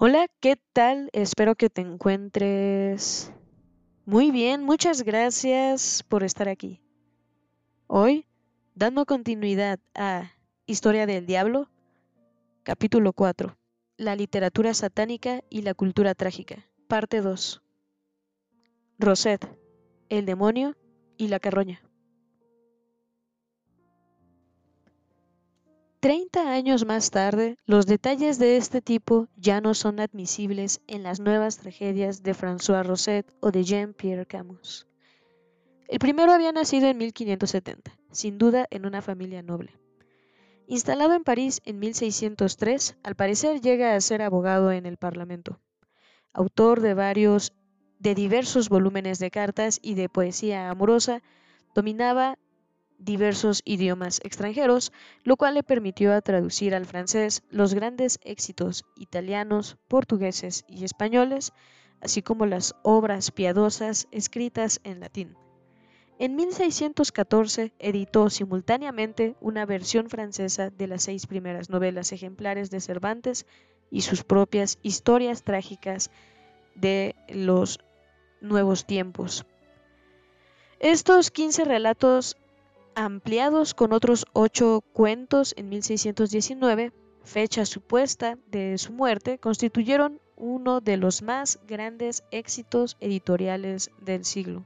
Hola, ¿qué tal? Espero que te encuentres muy bien. Muchas gracias por estar aquí. Hoy, dando continuidad a Historia del Diablo, capítulo 4, La literatura satánica y la cultura trágica, parte 2. Rosette, el demonio y la carroña. Treinta años más tarde, los detalles de este tipo ya no son admisibles en las nuevas tragedias de François Rosset o de Jean-Pierre Camus. El primero había nacido en 1570, sin duda en una familia noble. Instalado en París en 1603, al parecer llega a ser abogado en el Parlamento. Autor de varios de diversos volúmenes de cartas y de poesía amorosa, dominaba diversos idiomas extranjeros, lo cual le permitió traducir al francés los grandes éxitos italianos, portugueses y españoles, así como las obras piadosas escritas en latín. En 1614 editó simultáneamente una versión francesa de las seis primeras novelas ejemplares de Cervantes y sus propias historias trágicas de los nuevos tiempos. Estos 15 relatos ampliados con otros ocho cuentos en 1619, fecha supuesta de su muerte, constituyeron uno de los más grandes éxitos editoriales del siglo.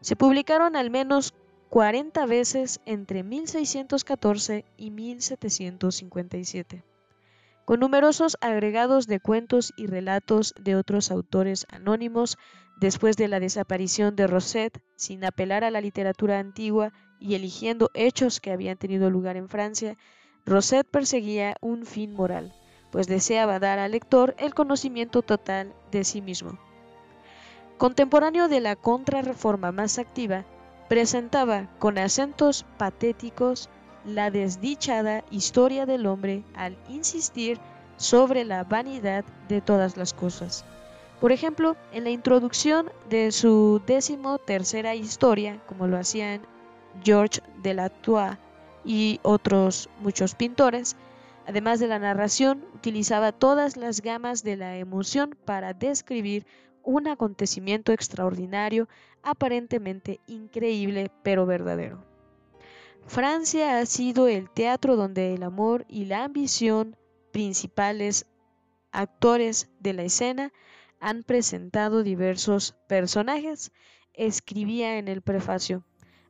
Se publicaron al menos 40 veces entre 1614 y 1757, con numerosos agregados de cuentos y relatos de otros autores anónimos después de la desaparición de Rosette, sin apelar a la literatura antigua y eligiendo hechos que habían tenido lugar en Francia, Rosette perseguía un fin moral, pues deseaba dar al lector el conocimiento total de sí mismo. Contemporáneo de la contrarreforma más activa, presentaba con acentos patéticos la desdichada historia del hombre al insistir sobre la vanidad de todas las cosas. Por ejemplo, en la introducción de su décimo tercera historia, como lo hacían Georges Delatour y otros muchos pintores. Además de la narración, utilizaba todas las gamas de la emoción para describir un acontecimiento extraordinario, aparentemente increíble, pero verdadero. Francia ha sido el teatro donde el amor y la ambición, principales actores de la escena, han presentado diversos personajes, escribía en el prefacio.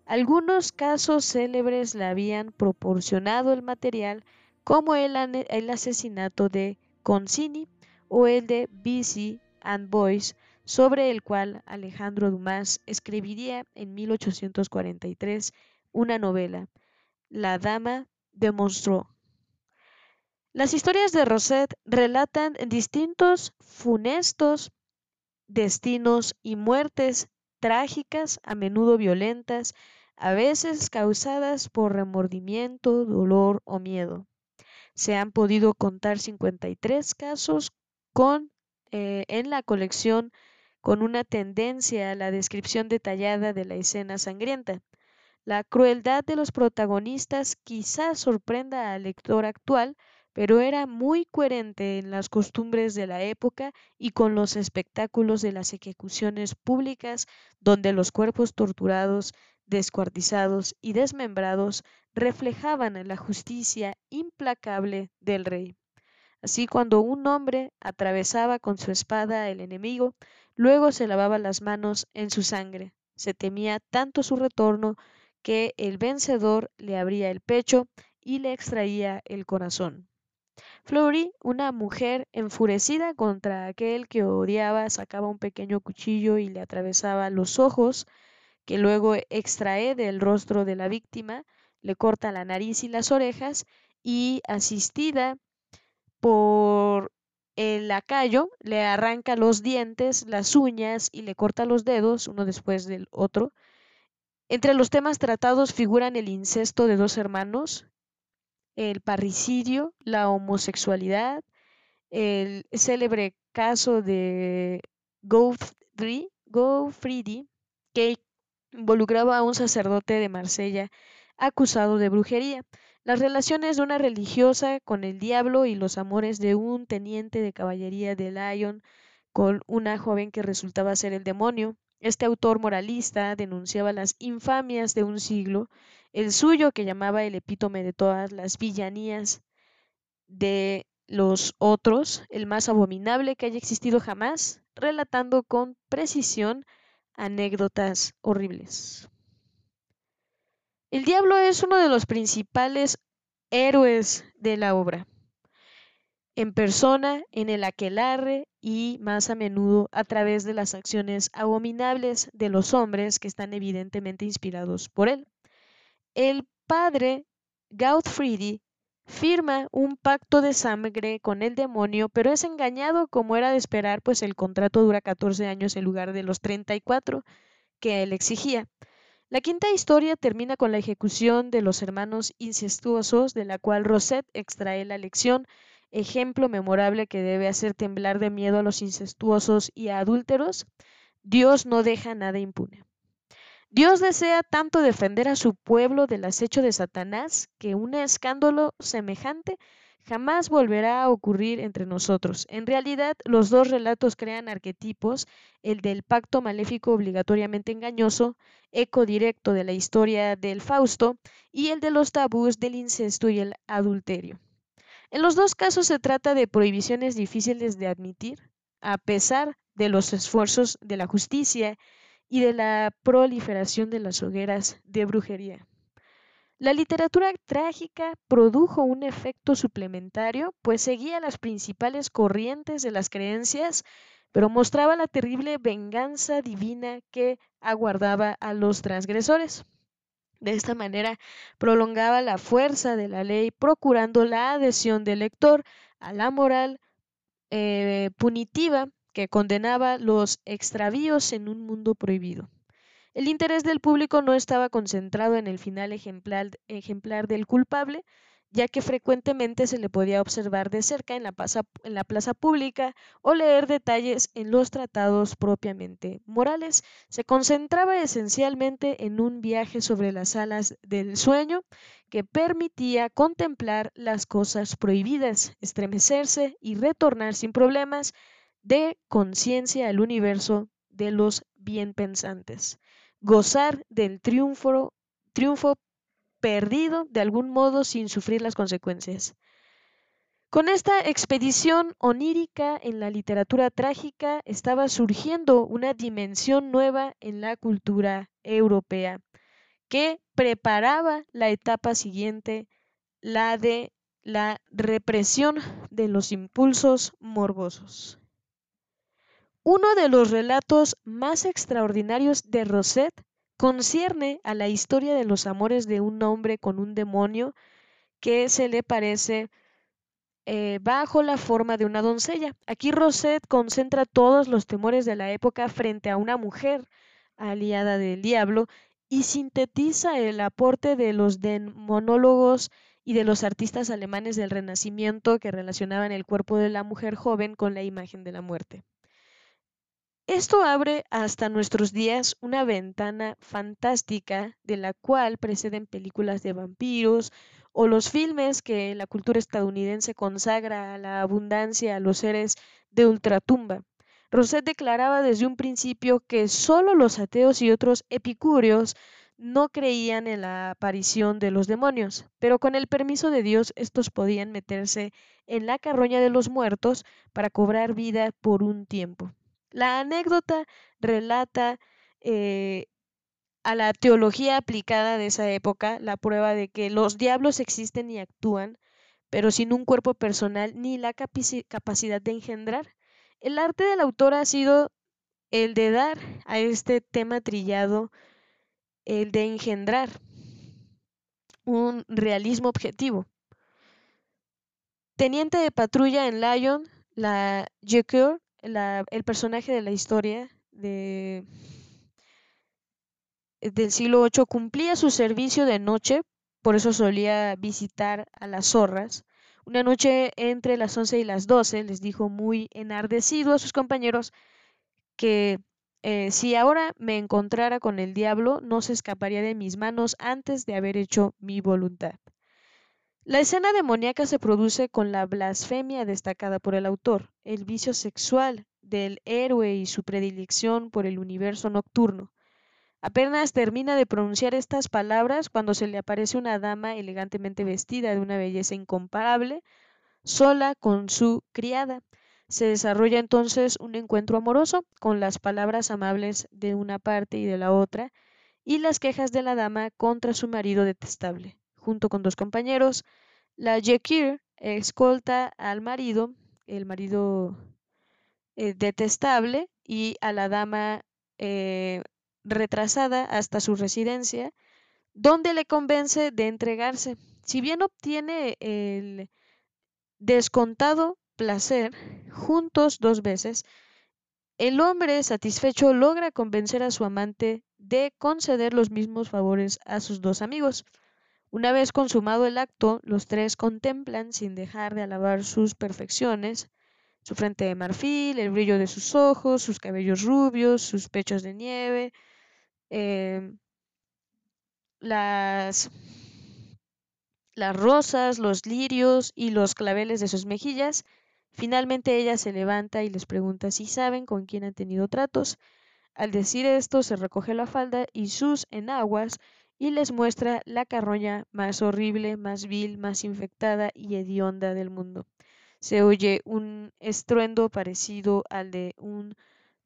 Algunos casos célebres le habían proporcionado el material, como el, asesinato de Concini o el de B.C. and Boys, sobre el cual Alejandro Dumas escribiría en 1843 una novela, La Dama de Monstro. Las historias de Rosette relatan distintos funestos destinos y muertes trágicas, a menudo violentas, a veces causadas por remordimiento, dolor o miedo. Se han podido contar 53 casos con, eh, en la colección con una tendencia a la descripción detallada de la escena sangrienta. La crueldad de los protagonistas quizás sorprenda al lector actual, pero era muy coherente en las costumbres de la época y con los espectáculos de las ejecuciones públicas donde los cuerpos torturados descuartizados y desmembrados reflejaban la justicia implacable del rey. Así cuando un hombre atravesaba con su espada el enemigo, luego se lavaba las manos en su sangre. Se temía tanto su retorno que el vencedor le abría el pecho y le extraía el corazón. Flori, una mujer enfurecida contra aquel que odiaba, sacaba un pequeño cuchillo y le atravesaba los ojos, que luego extrae del rostro de la víctima, le corta la nariz y las orejas y asistida por el lacayo le arranca los dientes, las uñas y le corta los dedos uno después del otro. Entre los temas tratados figuran el incesto de dos hermanos, el parricidio, la homosexualidad, el célebre caso de Gaufridi, que involucraba a un sacerdote de Marsella acusado de brujería. las relaciones de una religiosa con el diablo y los amores de un teniente de caballería de Lyon con una joven que resultaba ser el demonio. Este autor moralista denunciaba las infamias de un siglo, el suyo que llamaba el epítome de todas las villanías de los otros, el más abominable que haya existido jamás, relatando con precisión anécdotas horribles. El diablo es uno de los principales héroes de la obra, en persona, en el aquelarre y más a menudo a través de las acciones abominables de los hombres que están evidentemente inspirados por él. El padre Gautfriedi firma un pacto de sangre con el demonio, pero es engañado como era de esperar, pues el contrato dura 14 años en lugar de los 34 que él exigía. La quinta historia termina con la ejecución de los hermanos incestuosos, de la cual Rosette extrae la lección, ejemplo memorable que debe hacer temblar de miedo a los incestuosos y a adúlteros. Dios no deja nada impune. Dios desea tanto defender a su pueblo del acecho de Satanás que un escándalo semejante jamás volverá a ocurrir entre nosotros. En realidad, los dos relatos crean arquetipos, el del pacto maléfico obligatoriamente engañoso, eco directo de la historia del Fausto, y el de los tabús del incesto y el adulterio. En los dos casos se trata de prohibiciones difíciles de admitir, a pesar de los esfuerzos de la justicia y de la proliferación de las hogueras de brujería. La literatura trágica produjo un efecto suplementario, pues seguía las principales corrientes de las creencias, pero mostraba la terrible venganza divina que aguardaba a los transgresores. De esta manera prolongaba la fuerza de la ley, procurando la adhesión del lector a la moral eh, punitiva que condenaba los extravíos en un mundo prohibido. El interés del público no estaba concentrado en el final ejemplar, del culpable, ya que frecuentemente se le podía observar de cerca en la, plaza, pública o leer detalles en los tratados propiamente morales. Se concentraba esencialmente en un viaje sobre las alas del sueño que permitía contemplar las cosas prohibidas, estremecerse y retornar sin problemas de conciencia al universo de los bienpensantes, gozar del triunfo, triunfo perdido de algún modo sin sufrir las consecuencias. Con esta expedición onírica en la literatura trágica estaba surgiendo una dimensión nueva en la cultura europea que preparaba la etapa siguiente, la de la represión de los impulsos morbosos. Uno de los relatos más extraordinarios de Rosette concierne a la historia de los amores de un hombre con un demonio que se le parece eh, bajo la forma de una doncella. Aquí Rosette concentra todos los temores de la época frente a una mujer aliada del diablo y sintetiza el aporte de los monólogos y de los artistas alemanes del Renacimiento que relacionaban el cuerpo de la mujer joven con la imagen de la muerte. Esto abre hasta nuestros días una ventana fantástica de la cual preceden películas de vampiros o los filmes que la cultura estadounidense consagra a la abundancia a los seres de ultratumba. Rosette declaraba desde un principio que solo los ateos y otros epicúreos no creían en la aparición de los demonios, pero con el permiso de Dios estos podían meterse en la carroña de los muertos para cobrar vida por un tiempo. La anécdota relata eh, a la teología aplicada de esa época la prueba de que los diablos existen y actúan, pero sin un cuerpo personal ni la capacidad de engendrar. El arte del autor ha sido el de dar a este tema trillado, el de engendrar un realismo objetivo. Teniente de patrulla en Lyon, la Jacqueur el personaje de la historia de, del siglo VIII cumplía su servicio de noche, por eso solía visitar a las zorras. Una noche entre las 11 y las 12 les dijo muy enardecido a sus compañeros que eh, si ahora me encontrara con el diablo no se escaparía de mis manos antes de haber hecho mi voluntad. La escena demoníaca se produce con la blasfemia destacada por el autor, el vicio sexual del héroe y su predilección por el universo nocturno. Apenas termina de pronunciar estas palabras cuando se le aparece una dama elegantemente vestida de una belleza incomparable, sola con su criada. Se desarrolla entonces un encuentro amoroso con las palabras amables de una parte y de la otra, y las quejas de la dama contra su marido detestable. Junto con dos compañeros, la Jekir escolta al marido, el marido eh, detestable, y a la dama eh, retrasada hasta su residencia, donde le convence de entregarse. Si bien obtiene el descontado placer juntos dos veces, el hombre satisfecho logra convencer a su amante de conceder los mismos favores a sus dos amigos. Una vez consumado el acto, los tres contemplan, sin dejar de alabar sus perfecciones, su frente de marfil, el brillo de sus ojos, sus cabellos rubios, sus pechos de nieve, em, las, las rosas, los lirios y los claveles de sus mejillas, Finalmente ella se levanta y les pregunta si saben con quién han tenido tratos. Al decir esto se recoge la falda y sus enaguas y les muestra la carroña más horrible, más vil, más infectada y hedionda del mundo. Se oye un estruendo parecido al de un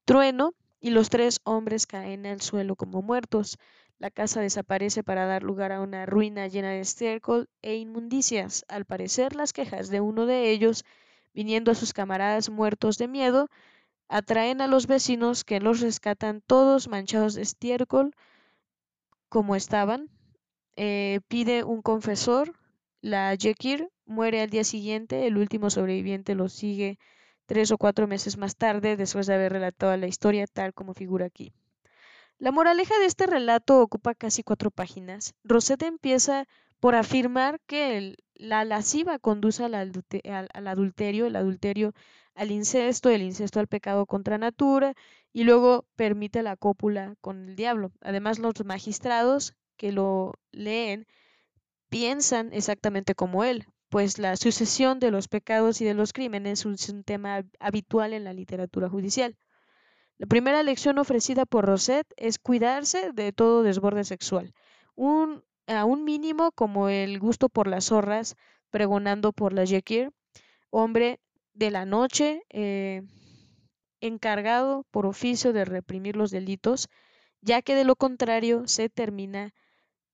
trueno y los tres hombres caen al suelo como muertos. La casa desaparece para dar lugar a una ruina llena de estiércol e inmundicias. Al parecer las quejas de uno de ellos viniendo a sus camaradas muertos de miedo, atraen a los vecinos que los rescatan todos manchados de estiércol como estaban. Eh, pide un confesor, la Jekir muere al día siguiente, el último sobreviviente lo sigue tres o cuatro meses más tarde después de haber relatado la historia tal como figura aquí. La moraleja de este relato ocupa casi cuatro páginas. Rosette empieza por afirmar que la lasciva conduce al, adulterio, el adulterio al incesto, el incesto al pecado contra natura y luego permite la cópula con el diablo. Además, los magistrados que lo leen piensan exactamente como él, pues la sucesión de los pecados y de los crímenes es un tema habitual en la literatura judicial. La primera lección ofrecida por Rosette es cuidarse de todo desborde sexual. Un a un mínimo como el gusto por las zorras, pregonando por la Jekir, hombre de la noche, eh, encargado por oficio de reprimir los delitos, ya que de lo contrario se termina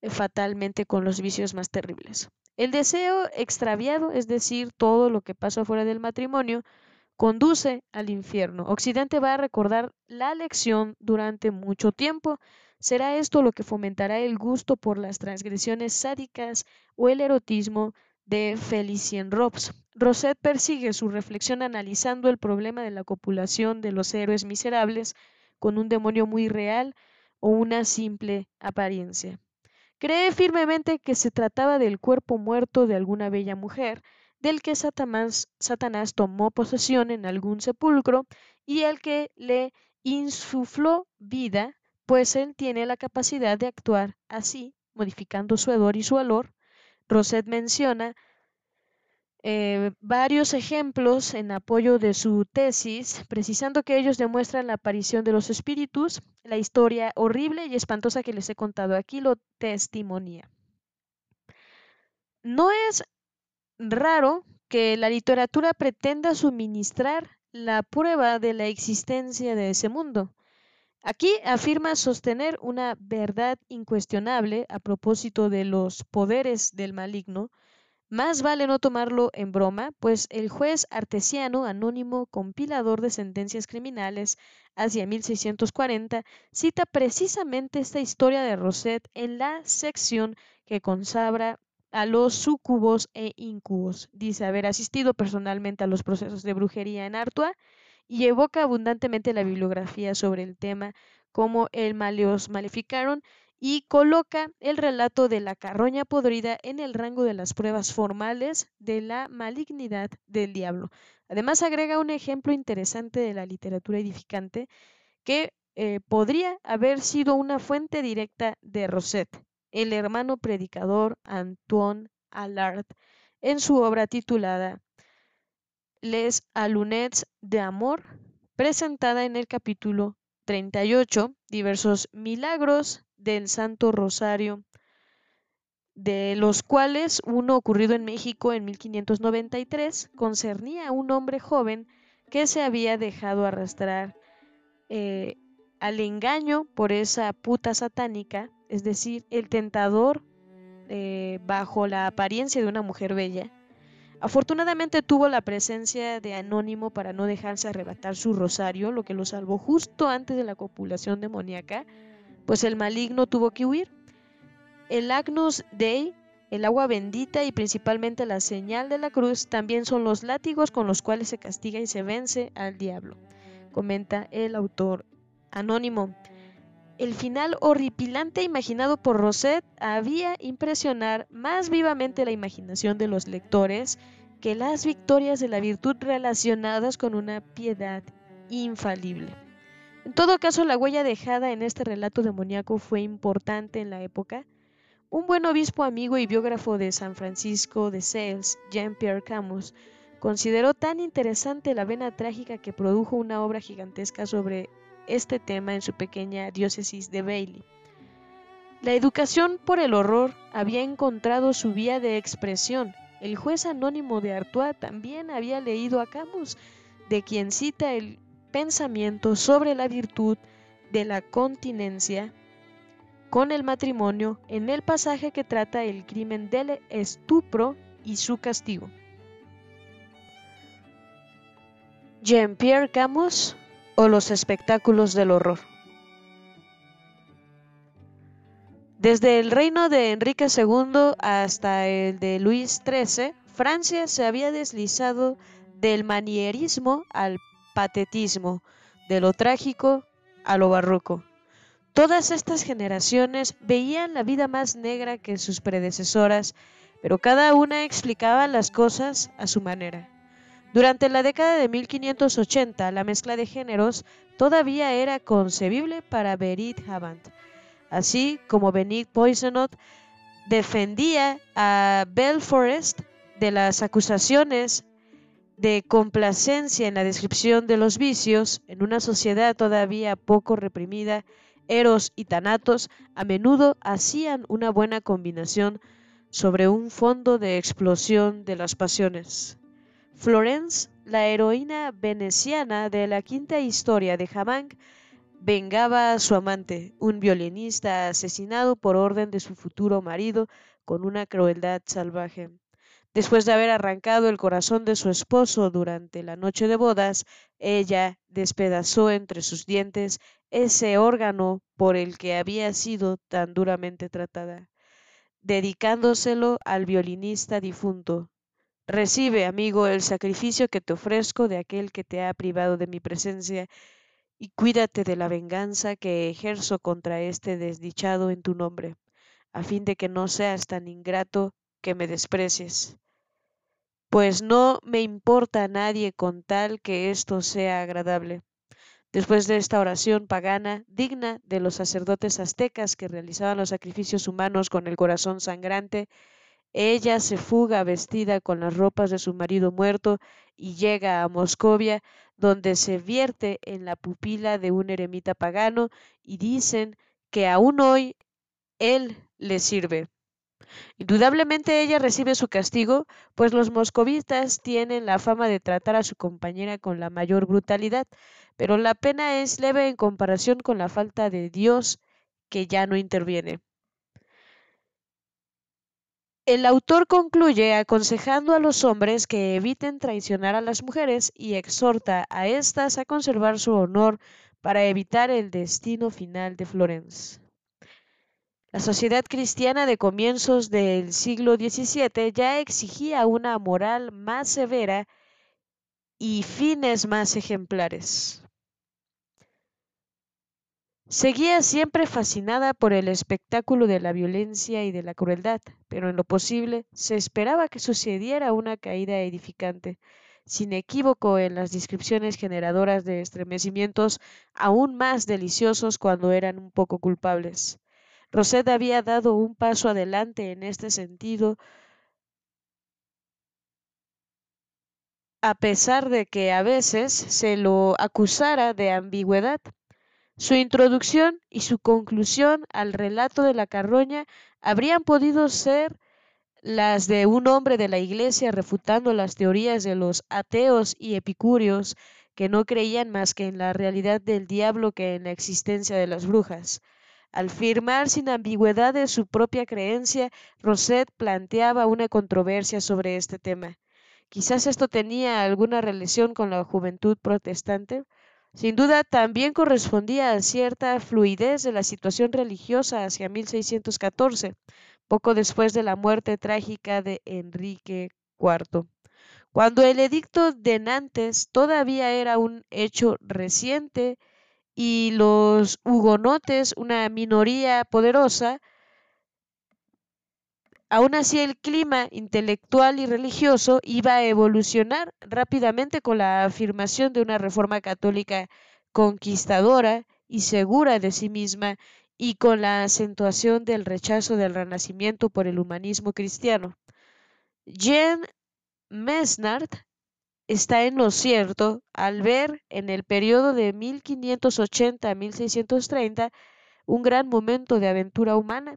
eh, fatalmente con los vicios más terribles. El deseo extraviado, es decir, todo lo que pasa fuera del matrimonio, conduce al infierno. Occidente va a recordar la lección durante mucho tiempo, ¿Será esto lo que fomentará el gusto por las transgresiones sádicas o el erotismo de Felicien Robs? Rosette persigue su reflexión analizando el problema de la copulación de los héroes miserables con un demonio muy real o una simple apariencia. Cree firmemente que se trataba del cuerpo muerto de alguna bella mujer, del que Satanás, tomó posesión en algún sepulcro y al que le insufló vida pues él tiene la capacidad de actuar así, modificando su hedor y su olor. Rosette menciona eh, varios ejemplos en apoyo de su tesis, precisando que ellos demuestran la aparición de los espíritus. La historia horrible y espantosa que les he contado aquí lo testimonia. No es raro que la literatura pretenda suministrar la prueba de la existencia de ese mundo. Aquí afirma sostener una verdad incuestionable a propósito de los poderes del maligno. Más vale no tomarlo en broma, pues el juez artesiano, anónimo compilador de sentencias criminales hacia 1640, cita precisamente esta historia de Rosette en la sección que consabra a los sucubos e incubos. Dice haber asistido personalmente a los procesos de brujería en Artois y evoca abundantemente la bibliografía sobre el tema como el maleos maleficaron y coloca el relato de la carroña podrida en el rango de las pruebas formales de la malignidad del diablo. Además agrega un ejemplo interesante de la literatura edificante que eh, podría haber sido una fuente directa de Rosette, el hermano predicador Antoine Allard en su obra titulada Les Alunets de Amor, presentada en el capítulo 38, diversos milagros del Santo Rosario, de los cuales uno ocurrido en México en 1593 concernía a un hombre joven que se había dejado arrastrar eh, al engaño por esa puta satánica, es decir, el tentador eh, bajo la apariencia de una mujer bella. Afortunadamente tuvo la presencia de Anónimo para no dejarse arrebatar su rosario, lo que lo salvó justo antes de la copulación demoníaca, pues el maligno tuvo que huir. El Agnus Dei, el agua bendita y principalmente la señal de la cruz también son los látigos con los cuales se castiga y se vence al diablo, comenta el autor anónimo. El final horripilante imaginado por Rosette había impresionar más vivamente la imaginación de los lectores que las victorias de la virtud relacionadas con una piedad infalible. En todo caso, la huella dejada en este relato demoníaco fue importante en la época. Un buen obispo amigo y biógrafo de San Francisco de Sales, Jean-Pierre Camus, consideró tan interesante la vena trágica que produjo una obra gigantesca sobre este tema en su pequeña diócesis de Bailey. La educación por el horror había encontrado su vía de expresión. El juez anónimo de Artois también había leído a Camus, de quien cita el pensamiento sobre la virtud de la continencia con el matrimonio en el pasaje que trata el crimen del estupro y su castigo. Jean-Pierre Camus o los espectáculos del horror. Desde el reino de Enrique II hasta el de Luis XIII, Francia se había deslizado del manierismo al patetismo, de lo trágico a lo barroco. Todas estas generaciones veían la vida más negra que sus predecesoras, pero cada una explicaba las cosas a su manera. Durante la década de 1580, la mezcla de géneros todavía era concebible para Berit Havant, así como Benit Poisonot defendía a Belforest de las acusaciones de complacencia en la descripción de los vicios en una sociedad todavía poco reprimida, Eros y Tanatos a menudo hacían una buena combinación sobre un fondo de explosión de las pasiones. Florence, la heroína veneciana de la quinta historia de Havang, vengaba a su amante, un violinista asesinado por orden de su futuro marido con una crueldad salvaje. Después de haber arrancado el corazón de su esposo durante la noche de bodas, ella despedazó entre sus dientes ese órgano por el que había sido tan duramente tratada, dedicándoselo al violinista difunto, Recibe, amigo, el sacrificio que te ofrezco de aquel que te ha privado de mi presencia, y cuídate de la venganza que ejerzo contra este desdichado en tu nombre, a fin de que no seas tan ingrato que me desprecies. Pues no me importa a nadie con tal que esto sea agradable. Después de esta oración pagana, digna de los sacerdotes aztecas que realizaban los sacrificios humanos con el corazón sangrante, ella se fuga vestida con las ropas de su marido muerto y llega a Moscovia, donde se vierte en la pupila de un eremita pagano y dicen que aún hoy él le sirve. Indudablemente ella recibe su castigo, pues los moscovitas tienen la fama de tratar a su compañera con la mayor brutalidad, pero la pena es leve en comparación con la falta de Dios que ya no interviene. El autor concluye aconsejando a los hombres que eviten traicionar a las mujeres y exhorta a éstas a conservar su honor para evitar el destino final de Florence. La sociedad cristiana de comienzos del siglo XVII ya exigía una moral más severa y fines más ejemplares. Seguía siempre fascinada por el espectáculo de la violencia y de la crueldad, pero en lo posible se esperaba que sucediera una caída edificante, sin equívoco en las descripciones generadoras de estremecimientos aún más deliciosos cuando eran un poco culpables. Rosette había dado un paso adelante en este sentido, a pesar de que a veces se lo acusara de ambigüedad su introducción y su conclusión al relato de la carroña habrían podido ser las de un hombre de la Iglesia refutando las teorías de los ateos y epicúreos que no creían más que en la realidad del diablo que en la existencia de las brujas. Al firmar sin ambigüedad de su propia creencia, Rosette planteaba una controversia sobre este tema. Quizás esto tenía alguna relación con la juventud protestante. Sin duda, también correspondía a cierta fluidez de la situación religiosa hacia 1614, poco después de la muerte trágica de Enrique IV. Cuando el edicto de Nantes todavía era un hecho reciente y los hugonotes, una minoría poderosa, Aún así, el clima intelectual y religioso iba a evolucionar rápidamente con la afirmación de una reforma católica conquistadora y segura de sí misma y con la acentuación del rechazo del renacimiento por el humanismo cristiano. Jean Mesnard está en lo cierto al ver en el periodo de 1580 a 1630 un gran momento de aventura humana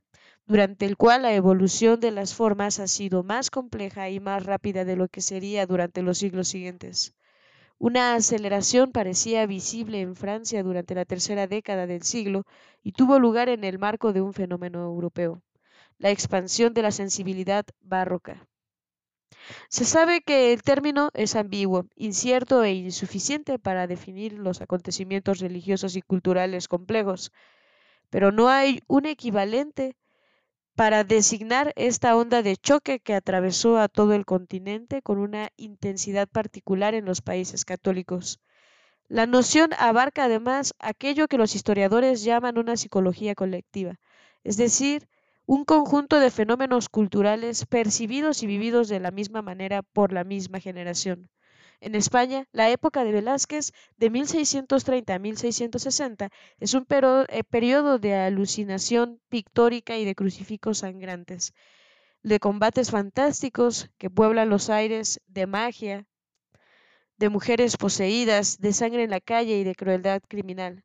durante el cual la evolución de las formas ha sido más compleja y más rápida de lo que sería durante los siglos siguientes. Una aceleración parecía visible en Francia durante la tercera década del siglo y tuvo lugar en el marco de un fenómeno europeo, la expansión de la sensibilidad barroca. Se sabe que el término es ambiguo, incierto e insuficiente para definir los acontecimientos religiosos y culturales complejos, pero no hay un equivalente para designar esta onda de choque que atravesó a todo el continente con una intensidad particular en los países católicos. La noción abarca además aquello que los historiadores llaman una psicología colectiva, es decir, un conjunto de fenómenos culturales percibidos y vividos de la misma manera por la misma generación. En España, la época de Velázquez, de 1630 a 1660, es un eh, periodo de alucinación pictórica y de crucifijos sangrantes, de combates fantásticos que pueblan los aires, de magia, de mujeres poseídas, de sangre en la calle y de crueldad criminal.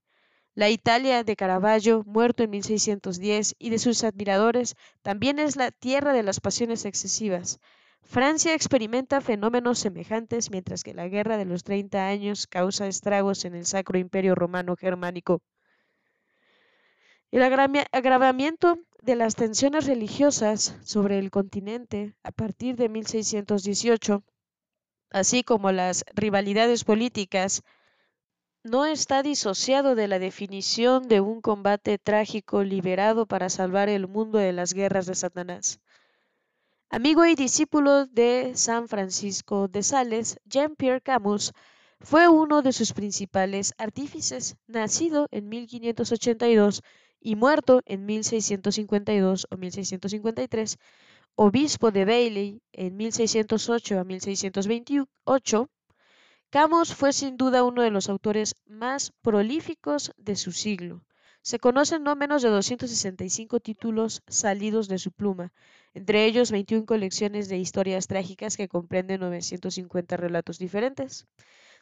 La Italia de Caravaggio, muerto en 1610, y de sus admiradores, también es la tierra de las pasiones excesivas, Francia experimenta fenómenos semejantes mientras que la Guerra de los Treinta Años causa estragos en el Sacro Imperio Romano Germánico. El agravamiento de las tensiones religiosas sobre el continente a partir de 1618, así como las rivalidades políticas, no está disociado de la definición de un combate trágico liberado para salvar el mundo de las guerras de Satanás. Amigo y discípulo de San Francisco de Sales, Jean-Pierre Camus fue uno de sus principales artífices, nacido en 1582 y muerto en 1652 o 1653, obispo de Bailey en 1608 a 1628, Camus fue sin duda uno de los autores más prolíficos de su siglo. Se conocen no menos de 265 títulos salidos de su pluma, entre ellos 21 colecciones de historias trágicas que comprenden 950 relatos diferentes.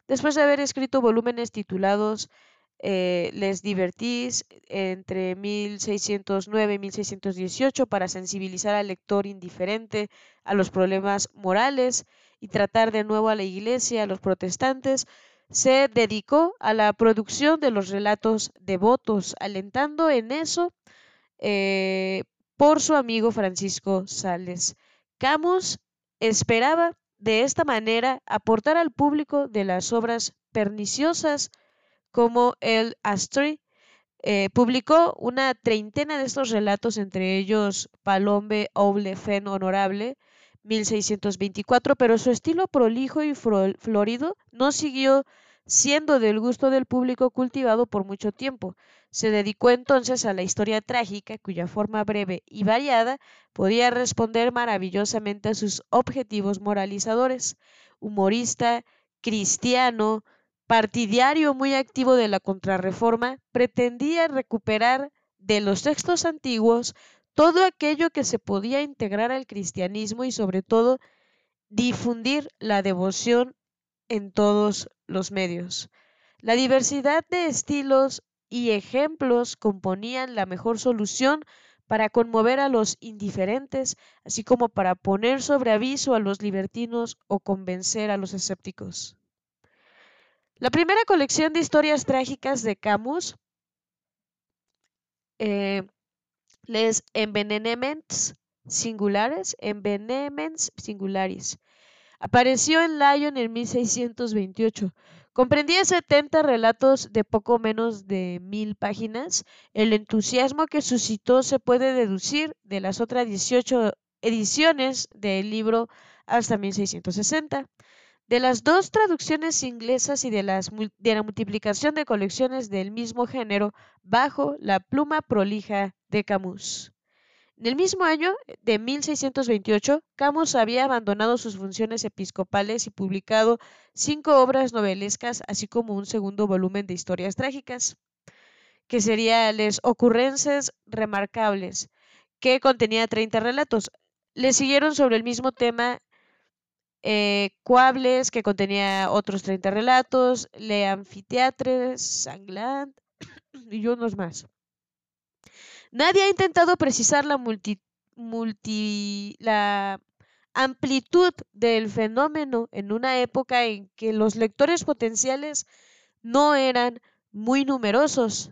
Después de haber escrito volúmenes titulados eh, Les Divertis entre 1609 y 1618 para sensibilizar al lector indiferente a los problemas morales y tratar de nuevo a la Iglesia, a los protestantes, se dedicó a la producción de los relatos devotos, alentando en eso eh, por su amigo Francisco Sales. Camus esperaba de esta manera aportar al público de las obras perniciosas como el Astri. Eh, publicó una treintena de estos relatos, entre ellos Palombe, Oble, Fen, Honorable, 1624, pero su estilo prolijo y florido no siguió siendo del gusto del público cultivado por mucho tiempo. Se dedicó entonces a la historia trágica, cuya forma breve y variada podía responder maravillosamente a sus objetivos moralizadores. Humorista, cristiano, partidario muy activo de la contrarreforma, pretendía recuperar de los textos antiguos todo aquello que se podía integrar al cristianismo y sobre todo difundir la devoción en todos los medios. La diversidad de estilos y ejemplos componían la mejor solución para conmover a los indiferentes, así como para poner sobre aviso a los libertinos o convencer a los escépticos. La primera colección de historias trágicas de Camus, eh, les Envenenements Singulares, Envenenements Singularis, apareció en Lyon en 1628 Comprendía 70 relatos de poco menos de mil páginas. El entusiasmo que suscitó se puede deducir de las otras 18 ediciones del libro hasta 1660. De las dos traducciones inglesas y de, las, de la multiplicación de colecciones del mismo género bajo la pluma prolija de Camus. En el mismo año de 1628, Camus había abandonado sus funciones episcopales y publicado cinco obras novelescas, así como un segundo volumen de historias trágicas, que sería Les Ocurrences Remarcables, que contenía 30 relatos. Le siguieron sobre el mismo tema eh, Cuables, que contenía otros 30 relatos, Le Amfiteatre, Sanglant y unos más. Nadie ha intentado precisar la, amplitud del fenómeno en una época en que los lectores potenciales no eran muy numerosos.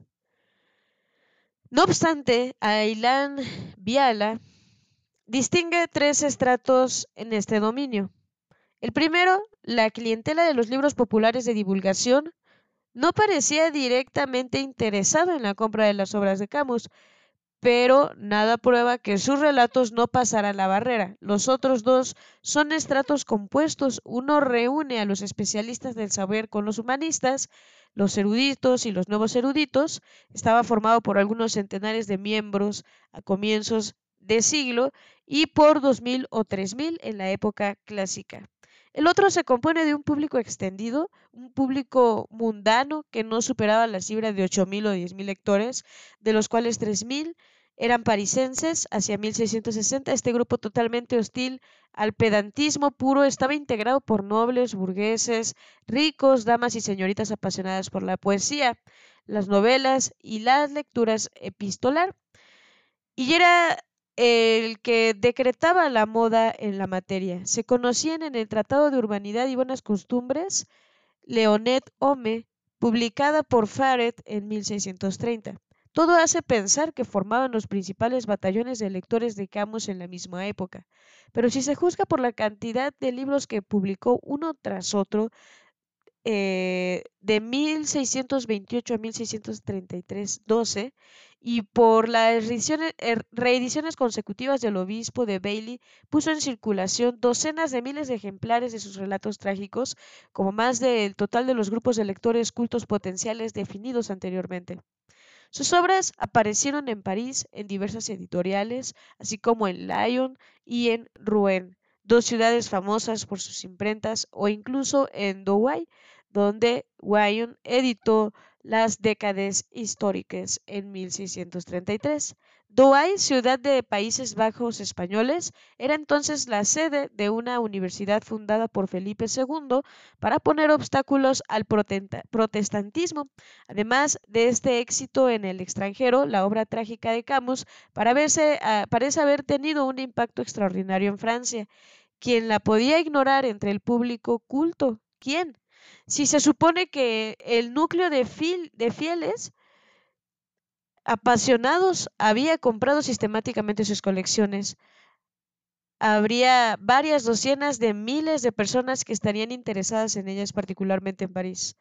No obstante, Aylan Viala distingue tres estratos en este dominio. El primero, la clientela de los libros populares de divulgación, no parecía directamente interesado en la compra de las obras de Camus, pero nada prueba que sus relatos no pasaran la barrera. Los otros dos son estratos compuestos. Uno reúne a los especialistas del saber con los humanistas, los eruditos y los nuevos eruditos. Estaba formado por algunos centenares de miembros a comienzos de siglo y por 2000 o 3000 en la época clásica. El otro se compone de un público extendido, un público mundano que no superaba la cifra de 8.000 o 10.000 lectores, de los cuales 3.000 eran parisenses. Hacia 1660 este grupo totalmente hostil al pedantismo puro estaba integrado por nobles, burgueses, ricos, damas y señoritas apasionadas por la poesía, las novelas y las lecturas epistolar. Y era el que decretaba la moda en la materia. Se conocían en el Tratado de Urbanidad y Buenas Costumbres, Leonet Home, publicada por Faret en 1630. Todo hace pensar que formaban los principales batallones de lectores de Camus en la misma época. Pero si se juzga por la cantidad de libros que publicó uno tras otro, eh, de 1628 a 1633, 12, y por las er, reediciones consecutivas del obispo de Bailey, puso en circulación docenas de miles de ejemplares de sus relatos trágicos, como más del total de los grupos de lectores cultos potenciales definidos anteriormente. Sus obras aparecieron en París en diversas editoriales, así como en Lyon y en Rouen, dos ciudades famosas por sus imprentas, o incluso en Douai, donde Wyon editó las décadas históricas en 1633. Douai, ciudad de Países Bajos españoles, era entonces la sede de una universidad fundada por Felipe II para poner obstáculos al protestantismo. Además de este éxito en el extranjero, la obra trágica de Camus ah, parece haber tenido un impacto extraordinario en Francia. ¿Quién la podía ignorar entre el público culto? ¿Quién? Si se supone que el núcleo de, fieles apasionados había comprado sistemáticamente sus colecciones, habría varias docenas de miles de personas que estarían interesadas en ellas, particularmente en París.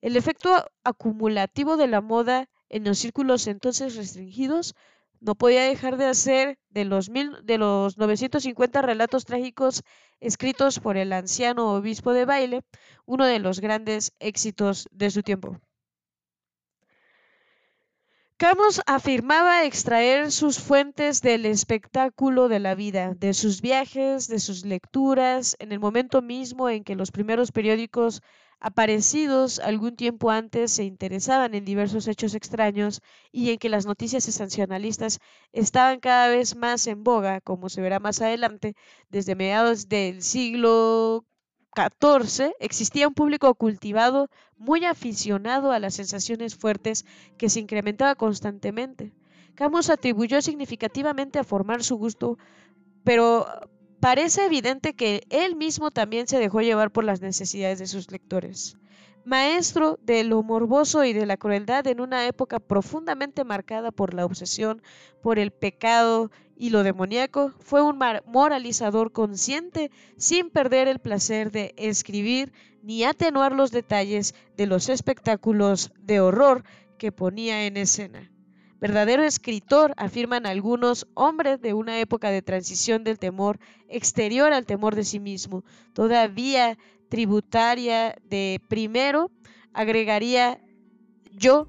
El efecto acumulativo de la moda en los círculos entonces restringidos no podía dejar de hacer de los, de los 950 relatos trágicos escritos por el anciano obispo de baile uno de los grandes éxitos de su tiempo. Camus afirmaba extraer sus fuentes del espectáculo de la vida, de sus viajes, de sus lecturas, en el momento mismo en que los primeros periódicos aparecidos algún tiempo antes se interesaban en diversos hechos extraños y en que las noticias sensacionalistas estaban cada vez más en boga, como se verá más adelante, desde mediados del siglo XIV existía un público cultivado muy aficionado a las sensaciones fuertes que se incrementaba constantemente. Camus atribuyó significativamente a formar su gusto, pero parece evidente que él mismo también se dejó llevar por las necesidades de sus lectores. Maestro de lo morboso y de la crueldad en una época profundamente marcada por la obsesión por el pecado y lo demoníaco, fue un moralizador consciente sin perder el placer de escribir ni atenuar los detalles de los espectáculos de horror que ponía en escena. Verdadero escritor, afirman algunos hombres de una época de transición del temor exterior al temor de sí mismo, todavía tributaria de primero, agregaría yo.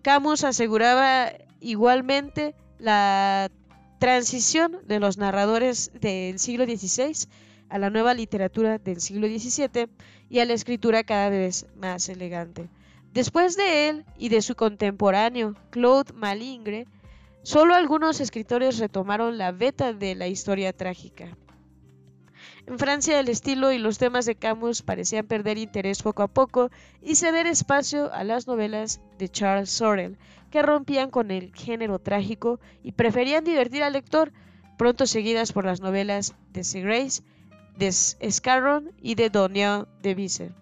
Camus aseguraba igualmente la transición de los narradores del siglo XVI a la nueva literatura del siglo XVII y a la escritura cada vez más elegante. Después de él y de su contemporáneo Claude Malingre, solo algunos escritores retomaron la veta de la historia trágica. En Francia el estilo y los temas de Camus parecían perder interés poco a poco y ceder espacio a las novelas de Charles Sorel, que rompían con el género trágico y preferían divertir al lector, pronto seguidas por las novelas de Grace, de Scarron y de Donier de Vise.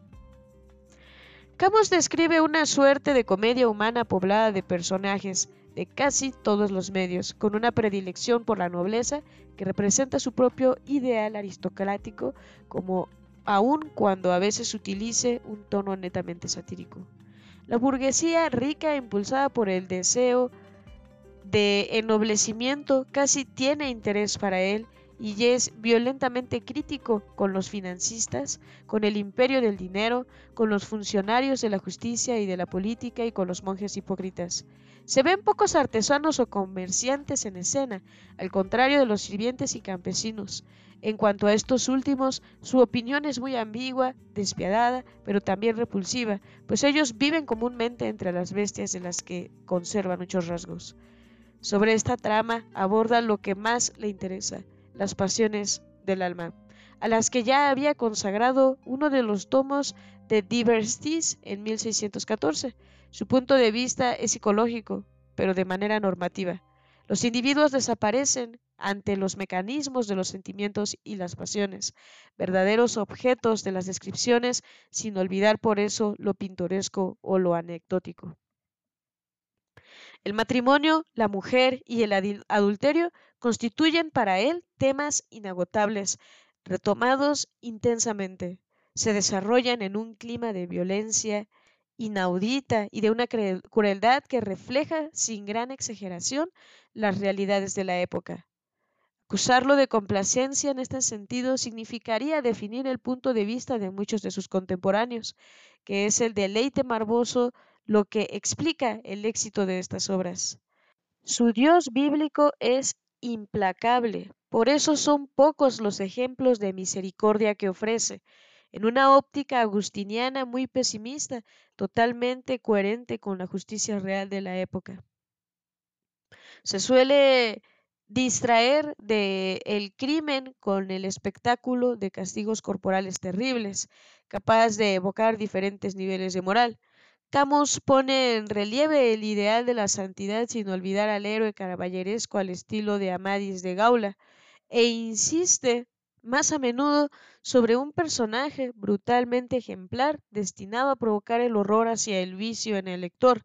Camus describe una suerte de comedia humana poblada de personajes de casi todos los medios, con una predilección por la nobleza que representa su propio ideal aristocrático, como aun cuando a veces utilice un tono netamente satírico. La burguesía rica, impulsada por el deseo de ennoblecimiento, casi tiene interés para él y es violentamente crítico con los financistas, con el imperio del dinero, con los funcionarios de la justicia y de la política y con los monjes hipócritas. Se ven pocos artesanos o comerciantes en escena, al contrario de los sirvientes y campesinos. En cuanto a estos últimos, su opinión es muy ambigua, despiadada, pero también repulsiva, pues ellos viven comúnmente entre las bestias de las que conservan muchos rasgos. Sobre esta trama aborda lo que más le interesa, las pasiones del alma, a las que ya había consagrado uno de los tomos de Diversities en 1614. Su punto de vista es psicológico, pero de manera normativa. Los individuos desaparecen ante los mecanismos de los sentimientos y las pasiones, verdaderos objetos de las descripciones, sin olvidar por eso lo pintoresco o lo anecdótico. El matrimonio, la mujer y el adulterio constituyen para él temas inagotables, retomados intensamente. Se desarrollan en un clima de violencia inaudita y de una crueldad que refleja sin gran exageración las realidades de la época. Acusarlo de complacencia en este sentido significaría definir el punto de vista de muchos de sus contemporáneos, que es el deleite marboso lo que explica el éxito de estas obras. Su Dios bíblico es implacable, por eso son pocos los ejemplos de misericordia que ofrece, en una óptica agustiniana muy pesimista, totalmente coherente con la justicia real de la época. Se suele distraer del el crimen con el espectáculo de castigos corporales terribles, capaz de evocar diferentes niveles de moral. Camus pone en relieve el ideal de la santidad sin olvidar al héroe caballeresco al estilo de Amadis de Gaula, e insiste más a menudo sobre un personaje brutalmente ejemplar destinado a provocar el horror hacia el vicio en el lector.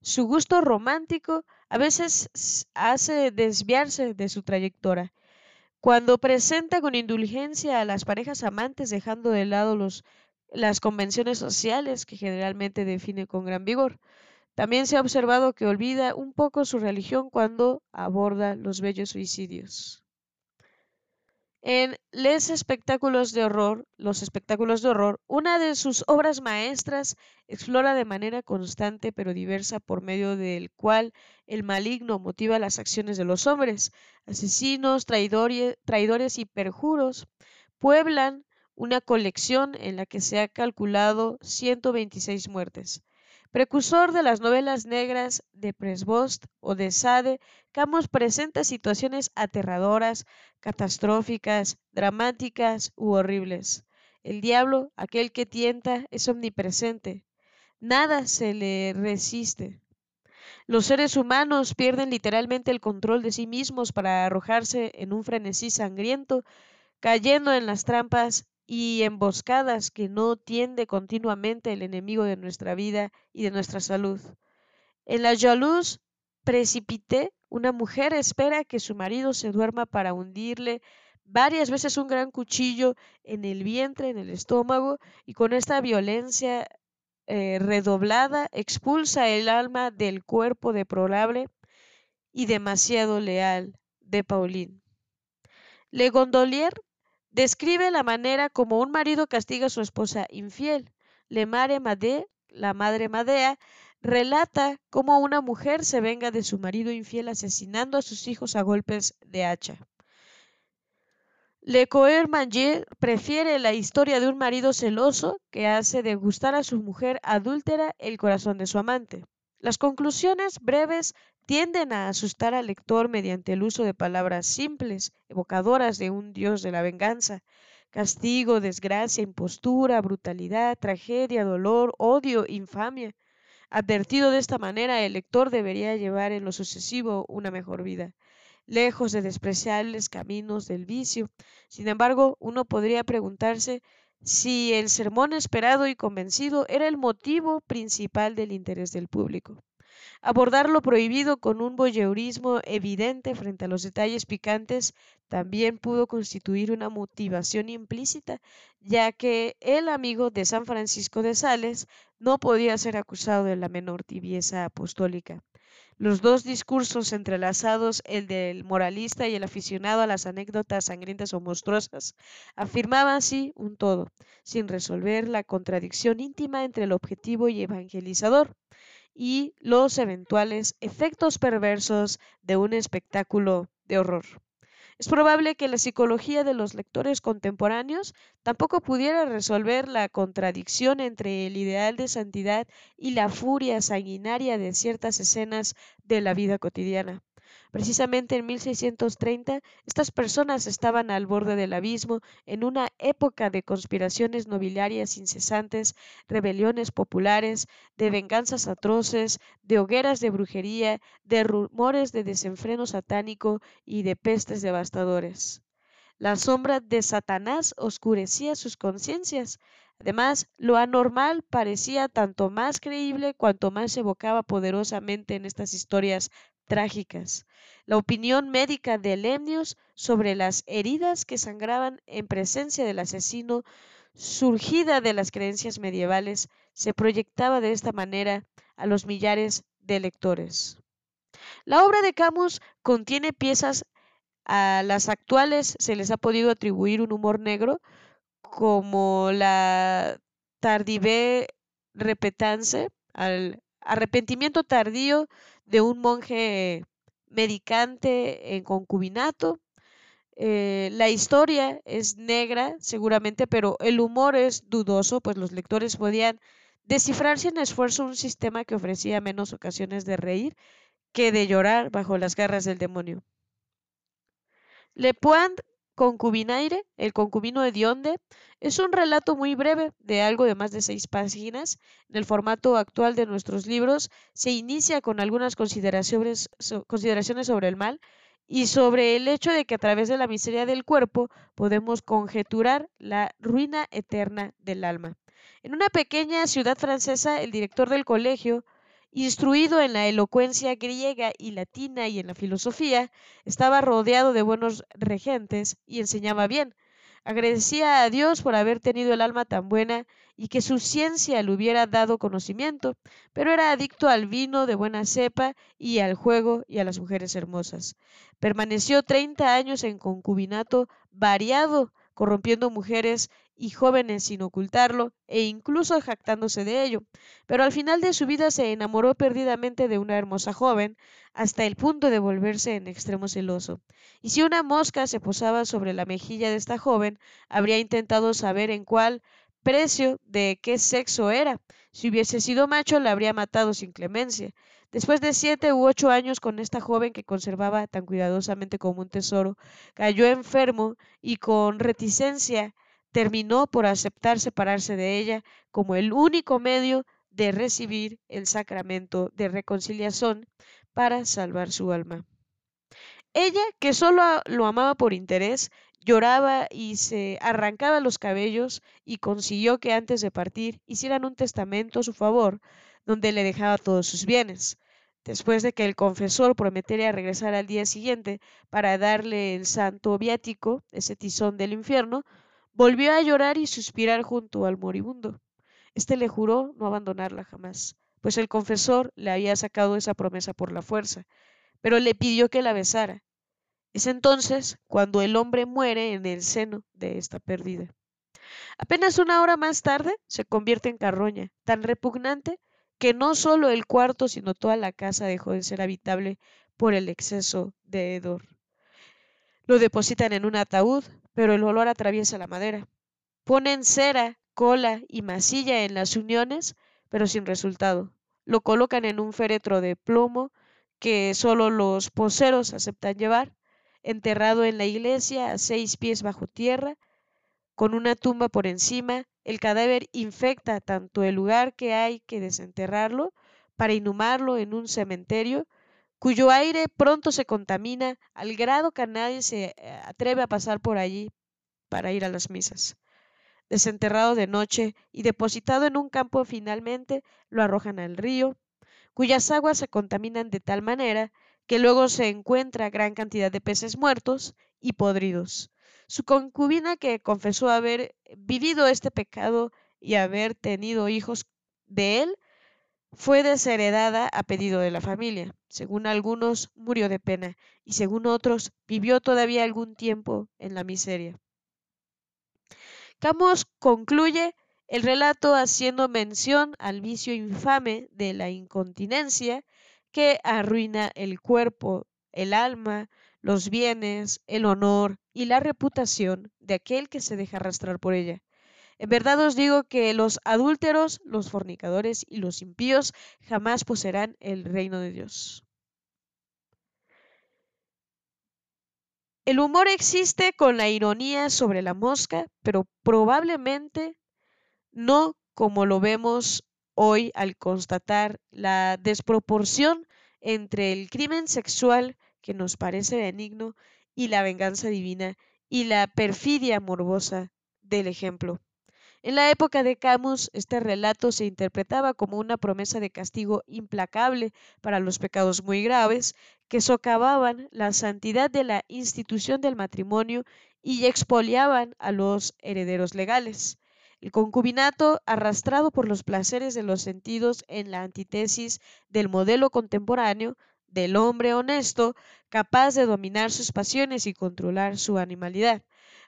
Su gusto romántico a veces hace desviarse de su trayectoria. Cuando presenta con indulgencia a las parejas amantes dejando de lado las convenciones sociales que generalmente define con gran vigor. También se ha observado que olvida un poco su religión cuando aborda los bellos suicidios. En Les espectáculos de horror, los espectáculos de horror, una de sus obras maestras explora de manera constante pero diversa por medio del cual el maligno motiva las acciones de los hombres. Asesinos, traidores, traidores y perjuros pueblan una colección en la que se ha calculado 126 muertes. Precursor de las novelas negras de Presbost o de Sade, Camus presenta situaciones aterradoras, catastróficas, dramáticas u horribles. El diablo, aquel que tienta, es omnipresente. Nada se le resiste. Los seres humanos pierden literalmente el control de sí mismos para arrojarse en un frenesí sangriento, cayendo en las trampas y emboscadas que no tiende continuamente el enemigo de nuestra vida y de nuestra salud. En la Jalouse precipité, una mujer espera que su marido se duerma para hundirle varias veces un gran cuchillo en el vientre, en el estómago, y con esta violencia eh, redoblada expulsa el alma del cuerpo deplorable y demasiado leal de Pauline. Le Gondolier describe la manera como un marido castiga a su esposa infiel. Le Mare Madé, la madre Madea, relata cómo una mujer se venga de su marido infiel asesinando a sus hijos a golpes de hacha. Le Coeur Manger prefiere la historia de un marido celoso que hace degustar a su mujer adúltera el corazón de su amante. Las conclusiones breves tienden a asustar al lector mediante el uso de palabras simples, evocadoras de un dios de la venganza. Castigo, desgracia, impostura, brutalidad, tragedia, dolor, odio, infamia. Advertido de esta manera, el lector debería llevar en lo sucesivo una mejor vida, lejos de despreciables caminos del vicio. Sin embargo, uno podría preguntarse si el sermón esperado y convencido era el motivo principal del interés del público. Abordar lo prohibido con un voyeurismo evidente frente a los detalles picantes también pudo constituir una motivación implícita, ya que el amigo de San Francisco de Sales no podía ser acusado de la menor tibieza apostólica. Los dos discursos entrelazados, el del moralista y el aficionado a las anécdotas sangrientas o monstruosas, afirmaban así un todo, sin resolver la contradicción íntima entre el objetivo y evangelizador y los eventuales efectos perversos de un espectáculo de horror. Es probable que la psicología de los lectores contemporáneos tampoco pudiera resolver la contradicción entre el ideal de santidad y la furia sanguinaria de ciertas escenas de la vida cotidiana. Precisamente en 1630, estas personas estaban al borde del abismo en una época de conspiraciones nobiliarias incesantes, rebeliones populares, de venganzas atroces, de hogueras de brujería, de rumores de desenfreno satánico y de pestes devastadores. La sombra de Satanás oscurecía sus conciencias. Además, lo anormal parecía tanto más creíble cuanto más se evocaba poderosamente en estas historias trágicas. La opinión médica de Lemnius sobre las heridas que sangraban en presencia del asesino, surgida de las creencias medievales, se proyectaba de esta manera a los millares de lectores. La obra de Camus contiene piezas a las actuales se les ha podido atribuir un humor negro, como la tardive repetance, al arrepentimiento tardío de un monje medicante en concubinato. Eh, la historia es negra, seguramente, pero el humor es dudoso, pues los lectores podían descifrar sin esfuerzo un sistema que ofrecía menos ocasiones de reír que de llorar bajo las garras del demonio. Le Point Concubinaire, el concubino de Dionde, es un relato muy breve, de algo de más de seis páginas. En el formato actual de nuestros libros se inicia con algunas consideraciones, consideraciones sobre el mal y sobre el hecho de que a través de la miseria del cuerpo podemos conjeturar la ruina eterna del alma. En una pequeña ciudad francesa, el director del colegio Instruido en la elocuencia griega y latina y en la filosofía, estaba rodeado de buenos regentes y enseñaba bien. Agradecía a Dios por haber tenido el alma tan buena y que su ciencia le hubiera dado conocimiento, pero era adicto al vino de buena cepa y al juego y a las mujeres hermosas. Permaneció treinta años en concubinato variado, corrompiendo mujeres y jóvenes sin ocultarlo e incluso jactándose de ello, pero al final de su vida se enamoró perdidamente de una hermosa joven hasta el punto de volverse en extremo celoso. Y si una mosca se posaba sobre la mejilla de esta joven, habría intentado saber en cuál precio de qué sexo era. Si hubiese sido macho, la habría matado sin clemencia. Después de siete u ocho años con esta joven que conservaba tan cuidadosamente como un tesoro, cayó enfermo y con reticencia terminó por aceptar separarse de ella como el único medio de recibir el sacramento de reconciliación para salvar su alma. Ella, que solo lo amaba por interés, lloraba y se arrancaba los cabellos y consiguió que antes de partir hicieran un testamento a su favor, donde le dejaba todos sus bienes. Después de que el confesor prometiera regresar al día siguiente para darle el santo viático, ese tizón del infierno, volvió a llorar y suspirar junto al moribundo. Este le juró no abandonarla jamás, pues el confesor le había sacado esa promesa por la fuerza, pero le pidió que la besara. Es entonces cuando el hombre muere en el seno de esta pérdida. Apenas una hora más tarde se convierte en carroña, tan repugnante que no solo el cuarto, sino toda la casa dejó de ser habitable por el exceso de hedor. Lo depositan en un ataúd, pero el olor atraviesa la madera. Ponen cera, cola y masilla en las uniones, pero sin resultado. Lo colocan en un féretro de plomo que solo los poseros aceptan llevar, enterrado en la iglesia a seis pies bajo tierra, con una tumba por encima, el cadáver infecta tanto el lugar que hay que desenterrarlo para inhumarlo en un cementerio, cuyo aire pronto se contamina al grado que nadie se eh, atreve a pasar por allí para ir a las misas. Desenterrado de noche y depositado en un campo finalmente, lo arrojan al río, cuyas aguas se contaminan de tal manera que luego se encuentra gran cantidad de peces muertos y podridos, su concubina que confesó haber vivido este pecado y haber tenido hijos de él, fue desheredada a pedido de la familia. Según algunos, murió de pena y según otros, vivió todavía algún tiempo en la miseria. Camus concluye el relato haciendo mención al vicio infame de la incontinencia que arruina el cuerpo, el alma, los bienes, el honor y la reputación de aquel que se deja arrastrar por ella. En verdad os digo que los adúlteros, los fornicadores y los impíos jamás poseerán el reino de Dios. El humor existe con la ironía sobre la mosca, pero probablemente no como lo vemos hoy al constatar la desproporción entre el crimen sexual que nos parece benigno y la venganza divina y la perfidia morbosa del ejemplo. En la época de Camus, este relato se interpretaba como una promesa de castigo implacable para los pecados muy graves que socavaban la santidad de la institución del matrimonio y expoliaban a los herederos legales. El concubinato, arrastrado por los placeres de los sentidos en la antítesis del modelo contemporáneo, del hombre honesto, capaz de dominar sus pasiones y controlar su animalidad.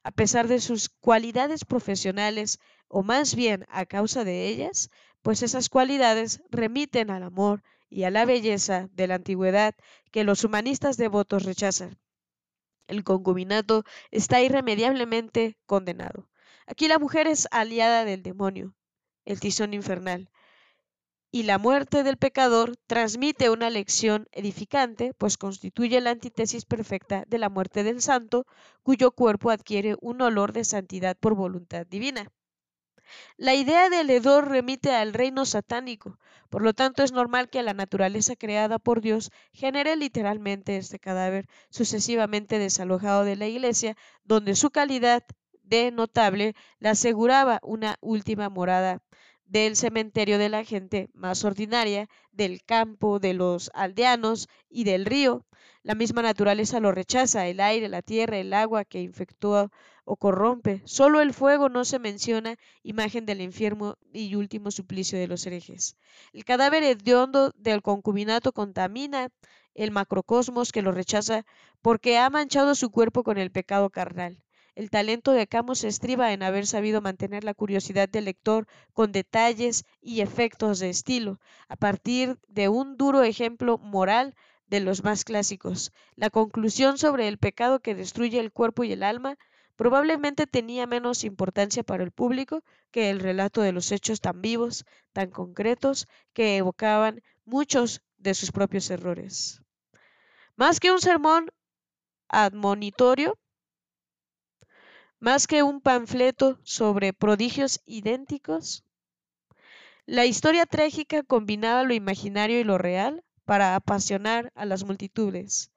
A pesar de sus cualidades profesionales, o más bien a causa de ellas, pues esas cualidades remiten al amor y a la belleza de la antigüedad que los humanistas devotos rechazan. El concubinato está irremediablemente condenado. Aquí la mujer es aliada del demonio, el tizón infernal, y la muerte del pecador transmite una lección edificante, pues constituye la antítesis perfecta de la muerte del santo, cuyo cuerpo adquiere un olor de santidad por voluntad divina. La idea del hedor remite al reino satánico, por lo tanto es normal que la naturaleza creada por Dios genere literalmente este cadáver sucesivamente desalojado de la iglesia, donde su calidad de notable le aseguraba una última morada del cementerio de la gente más ordinaria, del campo, de los aldeanos y del río. La misma naturaleza lo rechaza, el aire, la tierra, el agua que infectúa o corrompe. Solo el fuego no se menciona, imagen del infierno y último suplicio de los herejes. El cadáver hediondo del concubinato contamina el macrocosmos que lo rechaza porque ha manchado su cuerpo con el pecado carnal. El talento de Camus estriba en haber sabido mantener la curiosidad del lector con detalles y efectos de estilo, a partir de un duro ejemplo moral de los más clásicos. La conclusión sobre el pecado que destruye el cuerpo y el alma probablemente tenía menos importancia para el público que el relato de los hechos tan vivos, tan concretos, que evocaban muchos de sus propios errores. Más que un sermón admonitorio, más que un panfleto sobre prodigios idénticos. La historia trágica combinaba lo imaginario y lo real para apasionar a las multitudes.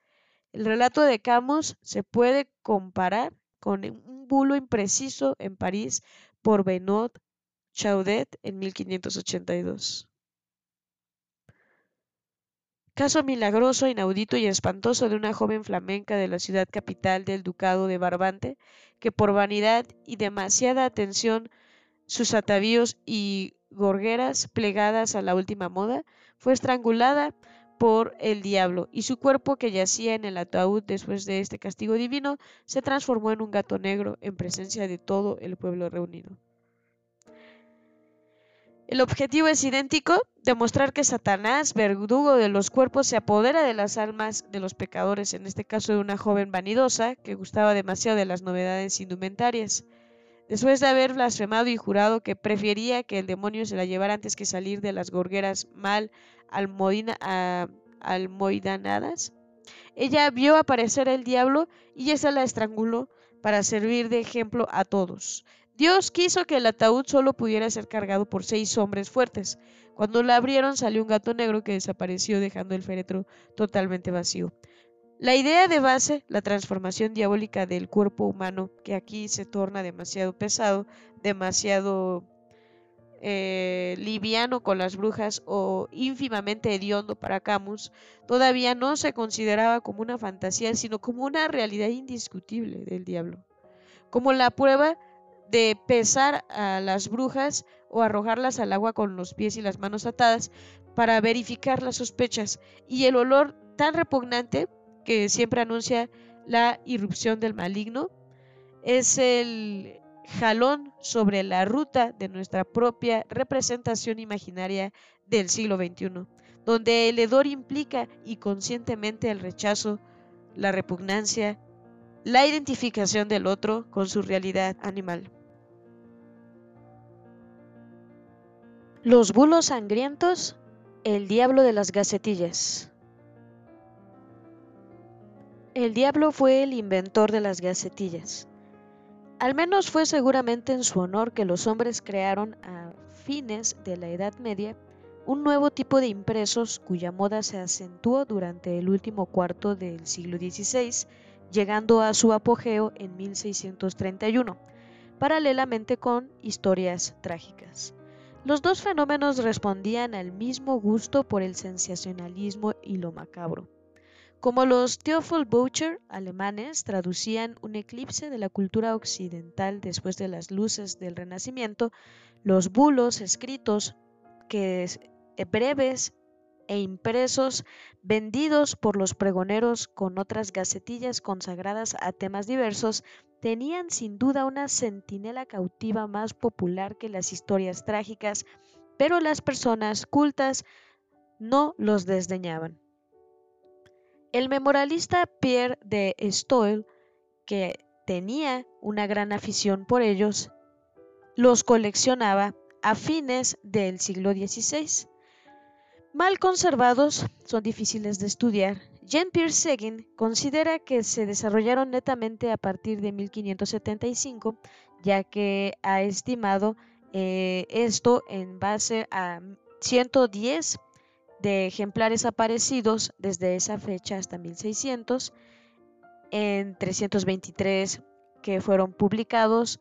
El relato de Camus se puede comparar con un bulo impreciso en París por Benoit Chaudet en 1582. Caso milagroso, inaudito y espantoso de una joven flamenca de la ciudad capital del ducado de Barbante, que por vanidad y demasiada atención sus atavíos y gorgueras plegadas a la última moda, fue estrangulada por el diablo, y su cuerpo que yacía en el ataúd después de este castigo divino, se transformó en un gato negro en presencia de todo el pueblo reunido. El objetivo es idéntico, demostrar que Satanás, verdugo de los cuerpos, se apodera de las almas de los pecadores, en este caso de una joven vanidosa que gustaba demasiado de las novedades indumentarias. Después de haber blasfemado y jurado que prefería que el demonio se la llevara antes que salir de las gorgueras mal almoidanadas, ella vio aparecer el diablo y esa la estranguló para servir de ejemplo a todos. Dios quiso que el ataúd solo pudiera ser cargado por seis hombres fuertes. Cuando la abrieron salió un gato negro que desapareció dejando el féretro totalmente vacío. La idea de base, la transformación diabólica del cuerpo humano, que aquí se torna demasiado pesado, demasiado eh, liviano con las brujas o ínfimamente hediondo para Camus, todavía no se consideraba como una fantasía, sino como una realidad indiscutible del diablo. Como la prueba de pesar a las brujas o arrojarlas al agua con los pies y las manos atadas para verificar las sospechas y el olor tan repugnante que siempre anuncia la irrupción del maligno, es el jalón sobre la ruta de nuestra propia representación imaginaria del siglo XXI, donde el hedor implica y conscientemente el rechazo, la repugnancia, la identificación del otro con su realidad animal. Los bulos sangrientos, el diablo de las gacetillas. El diablo fue el inventor de las gacetillas. Al menos fue seguramente en su honor que los hombres crearon a fines de la Edad Media un nuevo tipo de impresos cuya moda se acentuó durante el último cuarto del siglo XVI, llegando a su apogeo en 1631, paralelamente con historias trágicas. Los dos fenómenos respondían al mismo gusto por el sensacionalismo y lo macabro. Como los Theophil Boucher alemanes traducían un eclipse de la cultura occidental después de las luces del Renacimiento, los bulos escritos, que eh, breves e impresos, vendidos por los pregoneros con otras gacetillas consagradas a temas diversos, tenían sin duda una centinela cautiva más popular que las historias trágicas, pero las personas cultas no los desdeñaban. El memorialista Pierre de Stoel, que tenía una gran afición por ellos, los coleccionaba a fines del siglo XVI. Mal conservados, son difíciles de estudiar. Jean-Pierre Seguin considera que se desarrollaron netamente a partir de 1575, ya que ha estimado eh, esto en base a 110 de ejemplares aparecidos desde esa fecha hasta 1600, en 323 que fueron publicados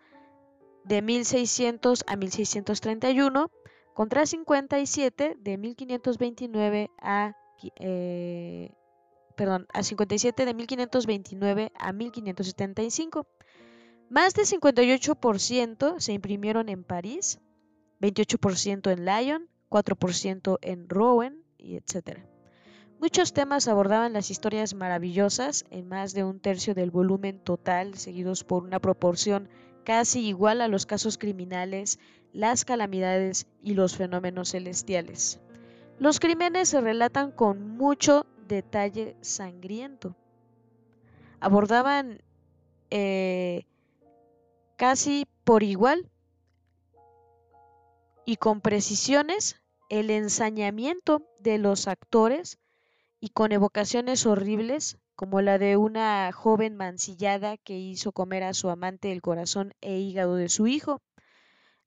de 1600 a 1631, contra 57 de 1529 a, eh, perdón, a 57 de 1529 a 1575. Más de 58% se imprimieron en París, 28% en Lyon, 4% en Rouen, y etc. Muchos temas abordaban las historias maravillosas en más de un tercio del volumen total, seguidos por una proporción casi igual a los casos criminales, las calamidades y los fenómenos celestiales. Los crímenes se relatan con mucho detalle sangriento. Abordaban eh, casi por igual y con precisiones el ensañamiento de los actores y con evocaciones horribles como la de una joven mancillada que hizo comer a su amante el corazón e hígado de su hijo.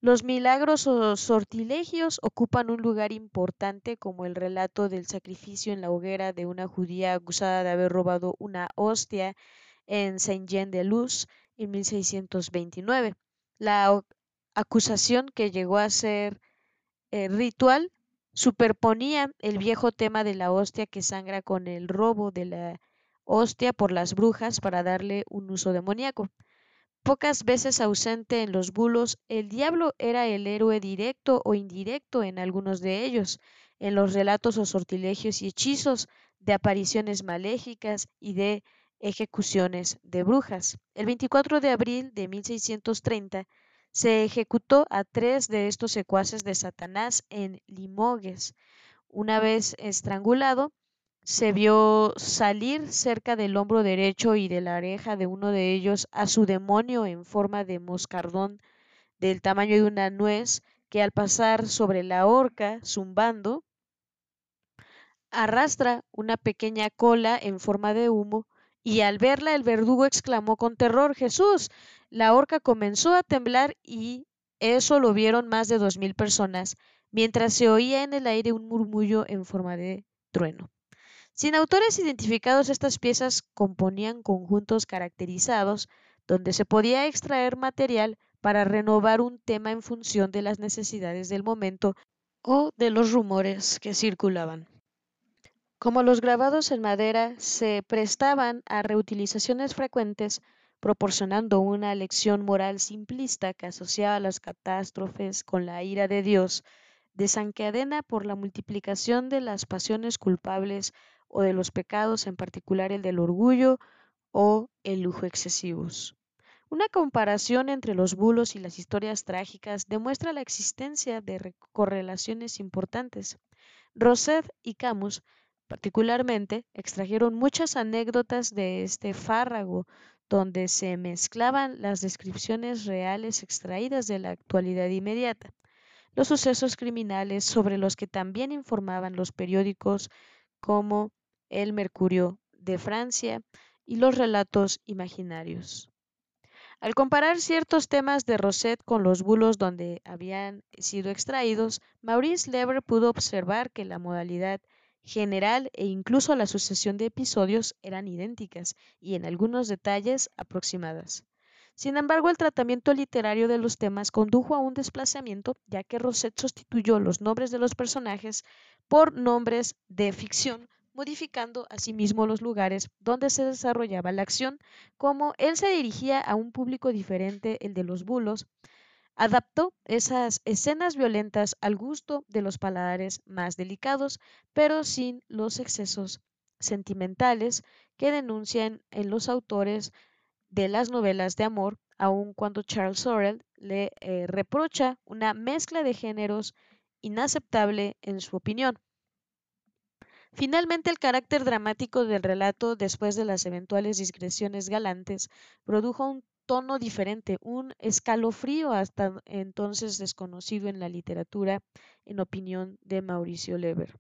Los milagros o sortilegios ocupan un lugar importante como el relato del sacrificio en la hoguera de una judía acusada de haber robado una hostia en Saint-Jean-de-Luz en 1629. La acusación que llegó a ser eh, ritual superponía el viejo tema de la hostia que sangra con el robo de la hostia por las brujas para darle un uso demoníaco. Pocas veces ausente en los bulos, el diablo era el héroe directo o indirecto en algunos de ellos, en los relatos o sortilegios y hechizos de apariciones maléficas y de ejecuciones de brujas. El 24 de abril de 1630 se ejecutó a tres de estos secuaces de Satanás en Limoges. Una vez estrangulado, se vio salir cerca del hombro derecho y de la oreja de uno de ellos a su demonio en forma de moscardón del tamaño de una nuez que al pasar sobre la horca, zumbando, arrastra una pequeña cola en forma de humo y al verla el verdugo exclamó con terror Jesús. La horca comenzó a temblar y eso lo vieron más de dos mil personas, mientras se oía en el aire un murmullo en forma de trueno. Sin autores identificados, estas piezas componían conjuntos caracterizados donde se podía extraer material para renovar un tema en función de las necesidades del momento o de los rumores que circulaban. Como los grabados en madera se prestaban a reutilizaciones frecuentes, proporcionando una lección moral simplista que asociaba las catástrofes con la ira de Dios, desencadena por la multiplicación de las pasiones culpables o de los pecados, en particular el del orgullo o el lujo excesivos. Una comparación entre los bulos y las historias trágicas demuestra la existencia de correlaciones importantes. Rosset y Camus, particularmente, extrajeron muchas anécdotas de este fárrago, donde se mezclaban las descripciones reales extraídas de la actualidad inmediata, los sucesos criminales sobre los que también informaban los periódicos como el Mercurio de Francia y los relatos imaginarios. Al comparar ciertos temas de Rosette con los bulos donde habían sido extraídos, Maurice Lever pudo observar que la modalidad general e incluso la sucesión de episodios eran idénticas y en algunos detalles aproximadas. Sin embargo, el tratamiento literario de los temas condujo a un desplazamiento, ya que Rosette sustituyó los nombres de los personajes por nombres de ficción modificando asimismo los lugares donde se desarrollaba la acción, como él se dirigía a un público diferente, el de los bulos, adaptó esas escenas violentas al gusto de los paladares más delicados, pero sin los excesos sentimentales que denuncian en los autores de las novelas de amor, aun cuando Charles Sorrell le eh, reprocha una mezcla de géneros inaceptable en su opinión. Finalmente, el carácter dramático del relato, después de las eventuales discreciones galantes, produjo un tono diferente, un escalofrío hasta entonces desconocido en la literatura, en opinión de Mauricio Lever.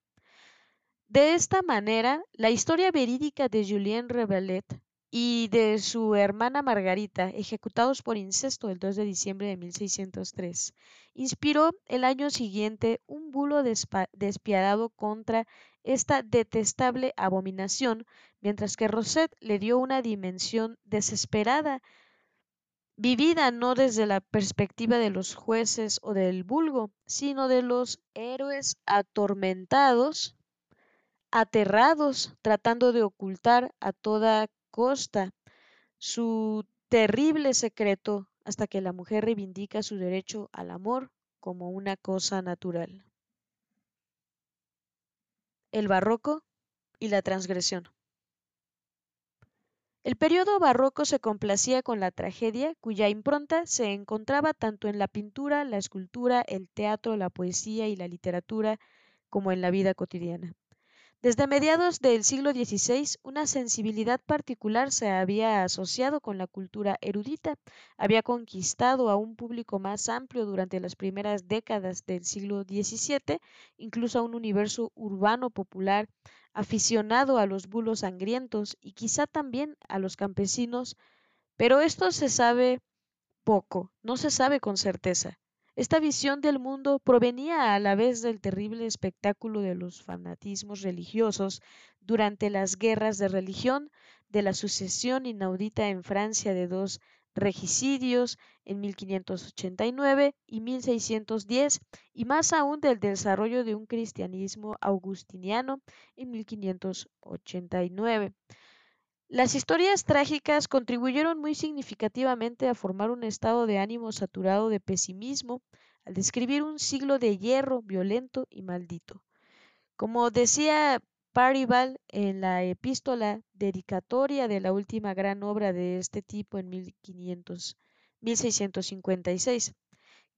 De esta manera, la historia verídica de Julien Revelet y de su hermana Margarita, ejecutados por incesto el 2 de diciembre de 1603, inspiró el año siguiente un bulo despiadado contra esta detestable abominación, mientras que Rosette le dio una dimensión desesperada, vivida no desde la perspectiva de los jueces o del vulgo, sino de los héroes atormentados, aterrados, tratando de ocultar a toda costa su terrible secreto hasta que la mujer reivindica su derecho al amor como una cosa natural. El barroco y la transgresión. El periodo barroco se complacía con la tragedia, cuya impronta se encontraba tanto en la pintura, la escultura, el teatro, la poesía y la literatura, como en la vida cotidiana. Desde mediados del siglo XVI, una sensibilidad particular se había asociado con la cultura erudita, había conquistado a un público más amplio durante las primeras décadas del siglo XVII, incluso a un universo urbano popular aficionado a los bulos sangrientos y quizá también a los campesinos, pero esto se sabe poco, no se sabe con certeza. Esta visión del mundo provenía a la vez del terrible espectáculo de los fanatismos religiosos durante las guerras de religión, de la sucesión inaudita en Francia de dos regicidios en 1589 y 1610 y más aún del desarrollo de un cristianismo augustiniano en 1589. Las historias trágicas contribuyeron muy significativamente a formar un estado de ánimo saturado de pesimismo, al describir un siglo de hierro violento y maldito. Como decía Paribal en la epístola dedicatoria de la última gran obra de este tipo en 1500, 1656.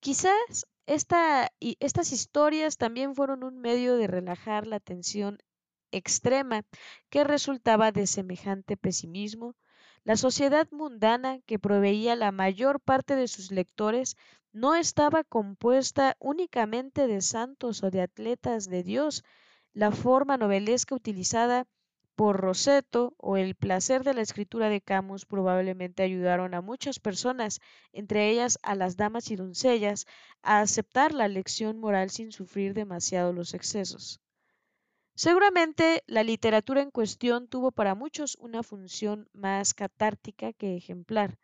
Quizás estas historias también fueron un medio de relajar la tensión extrema que resultaba de semejante pesimismo, la sociedad mundana que proveía la mayor parte de sus lectores no estaba compuesta únicamente de santos o de atletas de Dios. La forma novelesca utilizada por Rosetto o el placer de la escritura de Camus probablemente ayudaron a muchas personas, entre ellas a las damas y doncellas, a aceptar la lección moral sin sufrir demasiado los excesos. Seguramente la literatura en cuestión tuvo para muchos una función más catártica que ejemplar.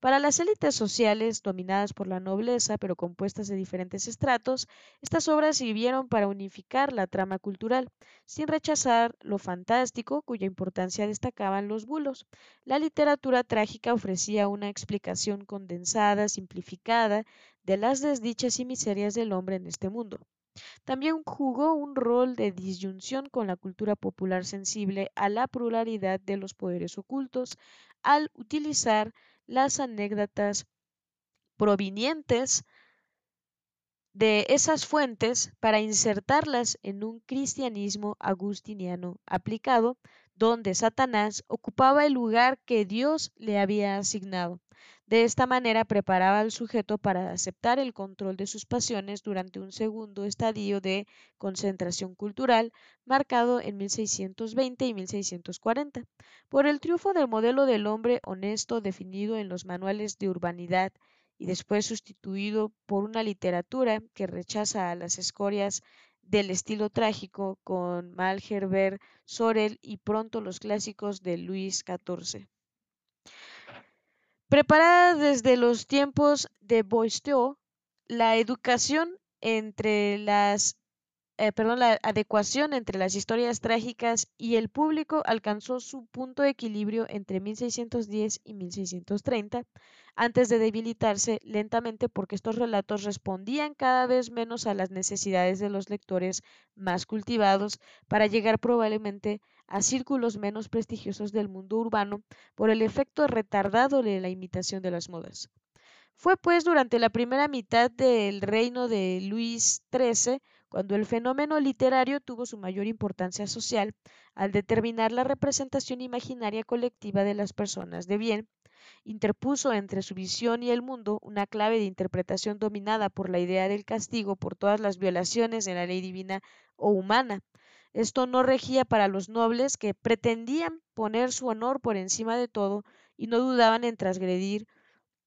Para las élites sociales, dominadas por la nobleza, pero compuestas de diferentes estratos, estas obras sirvieron para unificar la trama cultural, sin rechazar lo fantástico, cuya importancia destacaban los bulos. La literatura trágica ofrecía una explicación condensada, simplificada, de las desdichas y miserias del hombre en este mundo. También jugó un rol de disyunción con la cultura popular sensible a la pluralidad de los poderes ocultos al utilizar las anécdotas provenientes de esas fuentes para insertarlas en un cristianismo agustiniano aplicado, donde Satanás ocupaba el lugar que Dios le había asignado. De esta manera preparaba al sujeto para aceptar el control de sus pasiones durante un segundo estadio de concentración cultural marcado en 1620 y 1640 por el triunfo del modelo del hombre honesto definido en los manuales de urbanidad y después sustituido por una literatura que rechaza a las escorias del estilo trágico con Malherbe, Sorel y pronto los clásicos de Luis XIV. Preparada desde los tiempos de Boisteau, la educación entre las eh, perdón, la adecuación entre las historias trágicas y el público alcanzó su punto de equilibrio entre 1610 y 1630, antes de debilitarse lentamente porque estos relatos respondían cada vez menos a las necesidades de los lectores más cultivados para llegar probablemente a círculos menos prestigiosos del mundo urbano por el efecto retardado de la imitación de las modas. Fue pues durante la primera mitad del reino de Luis XIII cuando el fenómeno literario tuvo su mayor importancia social al determinar la representación imaginaria colectiva de las personas de bien, interpuso entre su visión y el mundo una clave de interpretación dominada por la idea del castigo por todas las violaciones de la ley divina o humana, esto no regía para los nobles que pretendían poner su honor por encima de todo y no dudaban en transgredir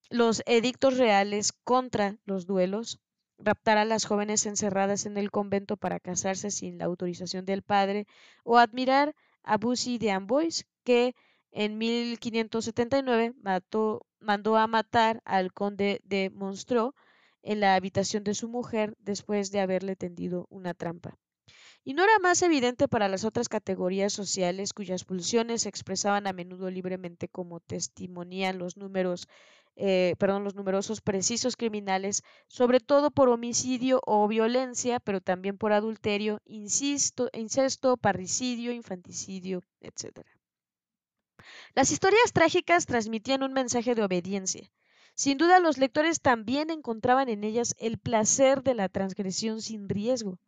los edictos reales contra los duelos, raptar a las jóvenes encerradas en el convento para casarse sin la autorización del padre, o admirar a Bussy de Amboise, que en 1579 mató, mandó a matar al conde de Monstreux en la habitación de su mujer después de haberle tendido una trampa. Y no era más evidente para las otras categorías sociales cuyas pulsiones se expresaban a menudo libremente como testimonían los números eh, perdón, los numerosos precisos criminales, sobre todo por homicidio o violencia, pero también por adulterio, incesto, parricidio, infanticidio, etc. Las historias trágicas transmitían un mensaje de obediencia. Sin duda los lectores también encontraban en ellas el placer de la transgresión sin riesgo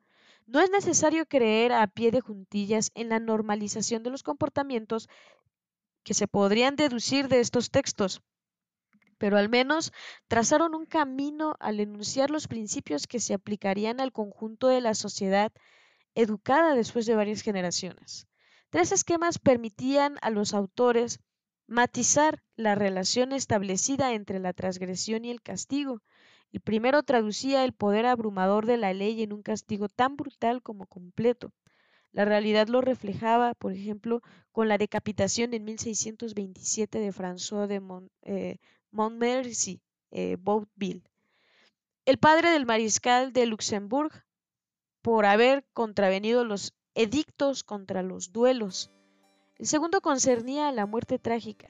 No es necesario creer a pie de juntillas en la normalización de los comportamientos que se podrían deducir de estos textos, pero al menos trazaron un camino al enunciar los principios que se aplicarían al conjunto de la sociedad educada después de varias generaciones. Tres esquemas permitían a los autores matizar la relación establecida entre la transgresión y el castigo. El primero traducía el poder abrumador de la ley en un castigo tan brutal como completo. La realidad lo reflejaba, por ejemplo, con la decapitación en 1627 de François de eh, Montmorency, eh, el padre del mariscal de Luxemburgo, por haber contravenido los edictos contra los duelos. El segundo concernía a la muerte trágica,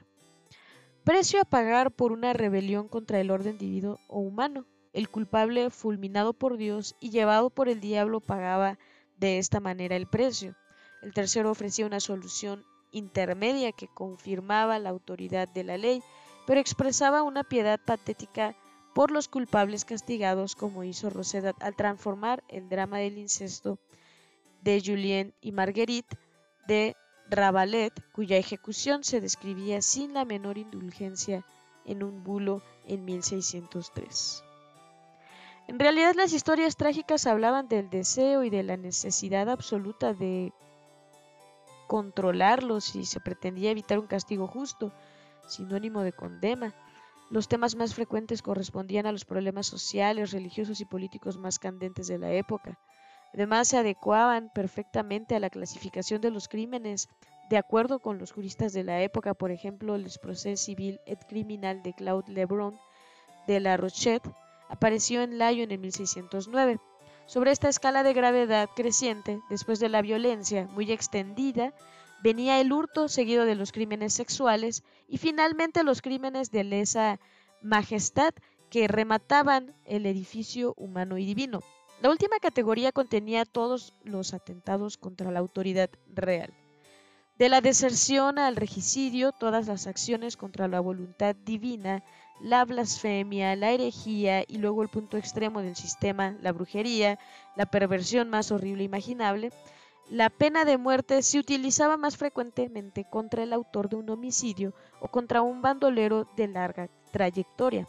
precio a pagar por una rebelión contra el orden divino o humano. El culpable, fulminado por Dios y llevado por el diablo, pagaba de esta manera el precio. El tercero ofrecía una solución intermedia que confirmaba la autoridad de la ley, pero expresaba una piedad patética por los culpables castigados, como hizo Rosedat al transformar el drama del incesto de Julien y Marguerite de Rabalet, cuya ejecución se describía sin la menor indulgencia en un bulo en 1603. En realidad las historias trágicas hablaban del deseo y de la necesidad absoluta de controlarlos si se pretendía evitar un castigo justo, sinónimo de condena. Los temas más frecuentes correspondían a los problemas sociales, religiosos y políticos más candentes de la época. Además, se adecuaban perfectamente a la clasificación de los crímenes de acuerdo con los juristas de la época, por ejemplo, el Procès civil et criminal de Claude Lebrun de La Rochette apareció en Lyon en 1609. Sobre esta escala de gravedad creciente, después de la violencia muy extendida, venía el hurto seguido de los crímenes sexuales y finalmente los crímenes de lesa majestad que remataban el edificio humano y divino. La última categoría contenía todos los atentados contra la autoridad real. De la deserción al regicidio, todas las acciones contra la voluntad divina, la blasfemia, la herejía y luego el punto extremo del sistema, la brujería, la perversión más horrible imaginable, la pena de muerte se utilizaba más frecuentemente contra el autor de un homicidio o contra un bandolero de larga trayectoria.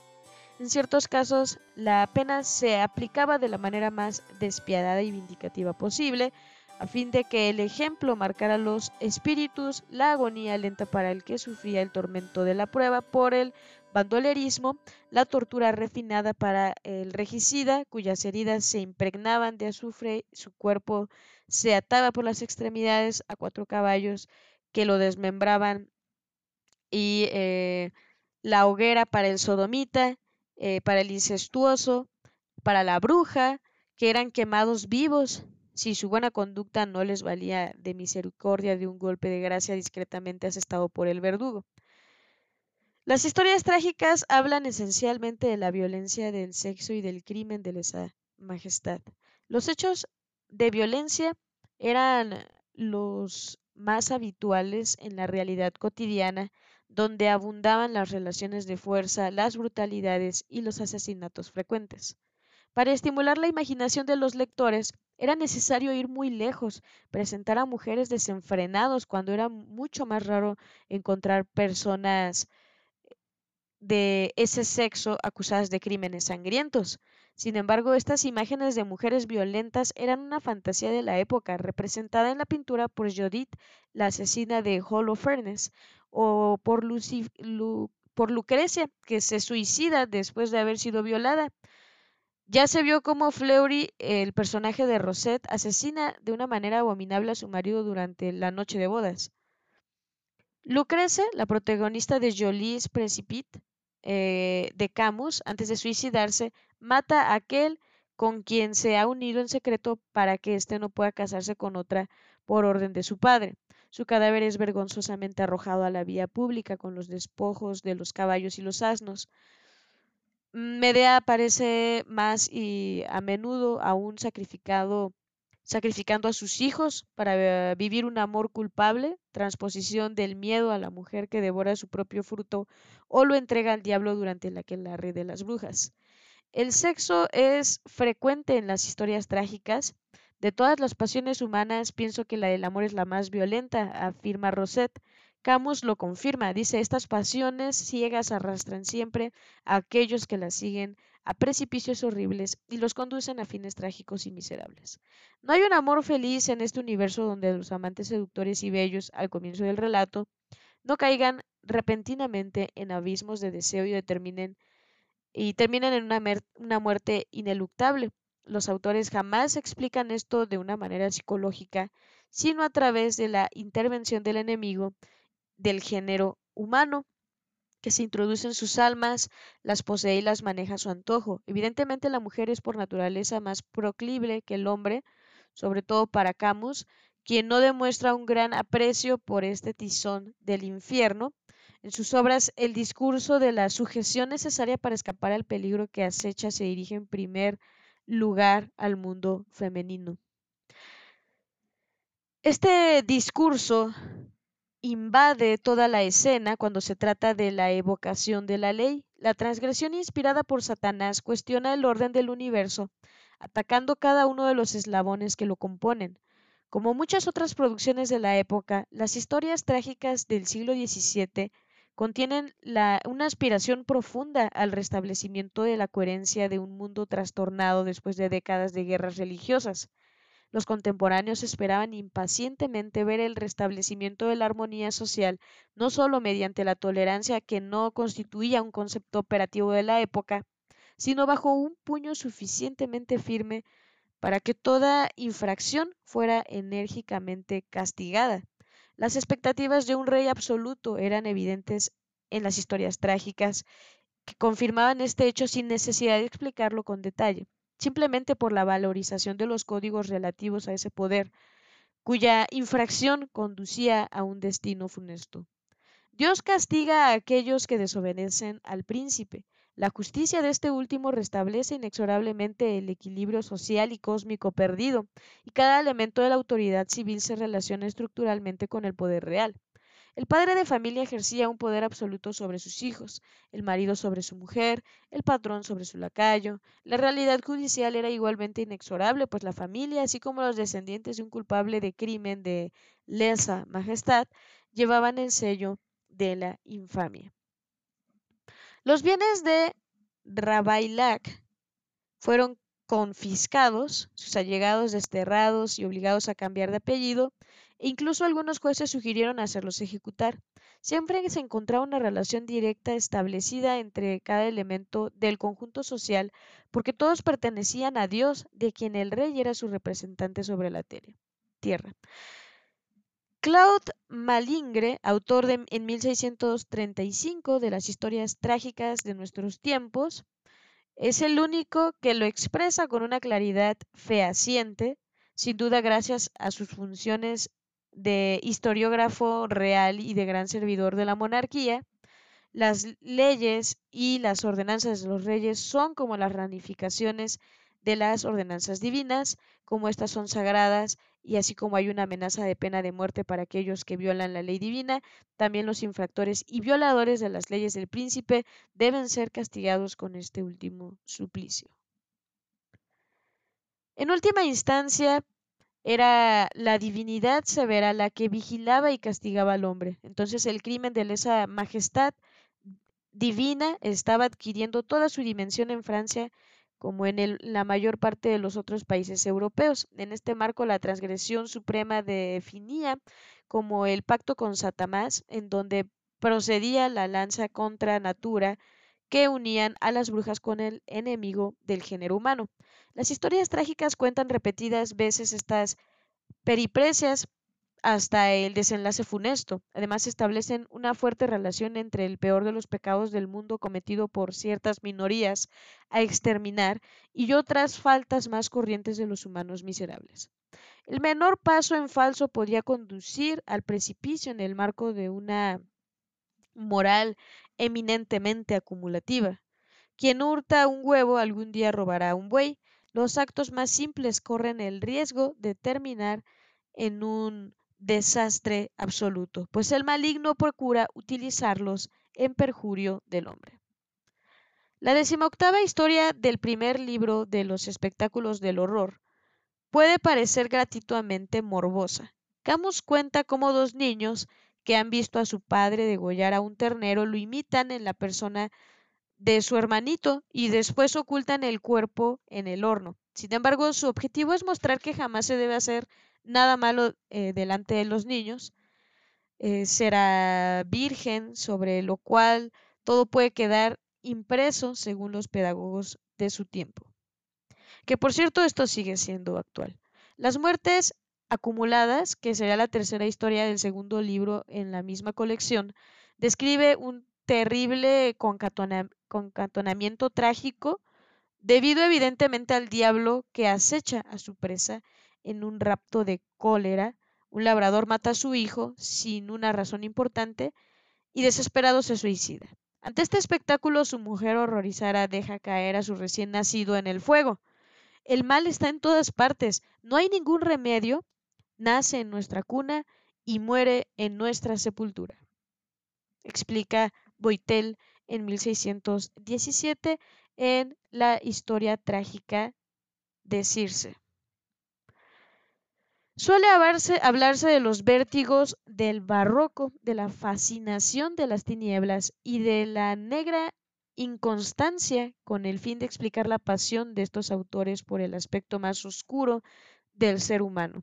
En ciertos casos, la pena se aplicaba de la manera más despiadada y vindicativa posible, a fin de que el ejemplo marcara los espíritus, la agonía lenta para el que sufría el tormento de la prueba por el bandolerismo, la tortura refinada para el regicida, cuyas heridas se impregnaban de azufre, su cuerpo se ataba por las extremidades a cuatro caballos que lo desmembraban y eh, la hoguera para el sodomita, eh, para el incestuoso, para la bruja, que eran quemados vivos si su buena conducta no les valía de misericordia de un golpe de gracia discretamente asestado por el verdugo. Las historias trágicas hablan esencialmente de la violencia del sexo y del crimen de lesa majestad. Los hechos de violencia eran los más habituales en la realidad cotidiana, donde abundaban las relaciones de fuerza, las brutalidades y los asesinatos frecuentes. Para estimular la imaginación de los lectores, era necesario ir muy lejos, presentar a mujeres desenfrenados cuando era mucho más raro encontrar personas de ese sexo acusadas de crímenes sangrientos. Sin embargo, estas imágenes de mujeres violentas eran una fantasía de la época, representada en la pintura por Judith, la asesina de Holofernes, o por, por Lucrecia, que se suicida después de haber sido violada. Ya se vio cómo Fleury, el personaje de Rosette, asesina de una manera abominable a su marido durante la noche de bodas. Lucrecia, la protagonista de Jolie's Precipice, eh, de Camus, antes de suicidarse, mata a aquel con quien se ha unido en secreto para que éste no pueda casarse con otra por orden de su padre. Su cadáver es vergonzosamente arrojado a la vía pública con los despojos de los caballos y los asnos. Medea aparece más y a menudo aún sacrificado sacrificando a sus hijos para vivir un amor culpable, transposición del miedo a la mujer que devora su propio fruto o lo entrega al diablo durante la que la red de las brujas. El sexo es frecuente en las historias trágicas, De todas las pasiones humanas, pienso que la del amor es la más violenta, afirma Rosette. Camus lo confirma, dice, estas pasiones ciegas arrastran siempre a aquellos que las siguen a precipicios horribles y los conducen a fines trágicos y miserables. No hay un amor feliz en este universo donde los amantes seductores y bellos, al comienzo del relato, no caigan repentinamente en abismos de deseo y determinen y terminan en una, una muerte ineluctable. Los autores jamás explican esto de una manera psicológica, sino a través de la intervención del enemigo del género humano, que se introduce en sus almas, las posee y las maneja a su antojo. Evidentemente la mujer es por naturaleza más proclible que el hombre, sobre todo para Camus, quien no demuestra un gran aprecio por este tizón del infierno. En sus obras, el discurso de la sujeción necesaria para escapar al peligro que acecha se dirige en primer lugar al mundo femenino. Este discurso invade toda la escena cuando se trata de la evocación de la ley. La transgresión inspirada por Satanás cuestiona el orden del universo, atacando cada uno de los eslabones que lo componen. Como muchas otras producciones de la época, las historias trágicas del siglo XVII contienen una aspiración profunda al restablecimiento de la coherencia de un mundo trastornado después de décadas de guerras religiosas. Los contemporáneos esperaban impacientemente ver el restablecimiento de la armonía social, no solo mediante la tolerancia que no constituía un concepto operativo de la época, sino bajo un puño suficientemente firme para que toda infracción fuera enérgicamente castigada. Las expectativas de un rey absoluto eran evidentes en las historias trágicas que confirmaban este hecho sin necesidad de explicarlo con detalle simplemente por la valorización de los códigos relativos a ese poder, cuya infracción conducía a un destino funesto. Dios castiga a aquellos que desobedecen al príncipe. La justicia de este último restablece inexorablemente el equilibrio social y cósmico perdido, y cada elemento de la autoridad civil se relaciona estructuralmente con el poder real. El padre de familia ejercía un poder absoluto sobre sus hijos, el marido sobre su mujer, el patrón sobre su lacayo. La realidad judicial era igualmente inexorable, pues la familia, así como los descendientes de un culpable de crimen de lesa majestad, llevaban el sello de la infamia. Los bienes de Rabailac fueron confiscados, sus allegados desterrados y obligados a cambiar de apellido, incluso algunos jueces sugirieron hacerlos ejecutar. Siempre se encontraba una relación directa establecida entre cada elemento del conjunto social, porque todos pertenecían a Dios, de quien el rey era su representante sobre la tierra. Claude Malingre, autor en 1635 de las historias trágicas de nuestros tiempos, es el único que lo expresa con una claridad fehaciente, sin duda gracias a sus funciones de historiógrafo real y de gran servidor de la monarquía, las leyes y las ordenanzas de los reyes son como las ramificaciones de las ordenanzas divinas, como estas son sagradas y así como hay una amenaza de pena de muerte para aquellos que violan la ley divina, también los infractores y violadores de las leyes del príncipe deben ser castigados con este último suplicio. En última instancia, era la divinidad severa la que vigilaba y castigaba al hombre. Entonces el crimen de lesa majestad divina estaba adquiriendo toda su dimensión en Francia como en la mayor parte de los otros países europeos. En este marco, la transgresión suprema definía como el pacto con Satanás, en donde procedía la lanza contra natura que unían a las brujas con el enemigo del género humano. Las historias trágicas cuentan repetidas veces estas periprecias hasta el desenlace funesto. Además, establecen una fuerte relación entre el peor de los pecados del mundo cometido por ciertas minorías a exterminar y otras faltas más corrientes de los humanos miserables. El menor paso en falso podía conducir al precipicio en el marco de una moral eminentemente acumulativa. Quien hurta un huevo algún día robará un buey, los actos más simples corren el riesgo de terminar en un desastre absoluto, pues el maligno procura utilizarlos en perjurio del hombre. La decimoctava historia del primer libro de los espectáculos del horror puede parecer gratuitamente morbosa. Camus cuenta cómo dos niños que han visto a su padre degollar a un ternero lo imitan en la persona de su hermanito y después ocultan el cuerpo en el horno. Sin embargo, su objetivo es mostrar que jamás se debe hacer nada malo eh, delante de los niños. Eh, será virgen, sobre lo cual todo puede quedar impreso según los pedagogos de su tiempo. Que por cierto, esto sigue siendo actual. Las muertes acumuladas, que será la tercera historia del segundo libro en la misma colección, describe un terrible concatonamiento trágico debido evidentemente al diablo que acecha a su presa en un rapto de cólera. Un labrador mata a su hijo sin una razón importante y desesperado se suicida. Ante este espectáculo, su mujer horrorizada deja caer a su recién nacido en el fuego. El mal está en todas partes, no hay ningún remedio, nace en nuestra cuna y muere en nuestra sepultura. Explica Boitel en 1617 en la historia trágica de Circe. Suele hablarse, de los vértigos del barroco, de la fascinación de las tinieblas y de la negra inconstancia con el fin de explicar la pasión de estos autores por el aspecto más oscuro del ser humano.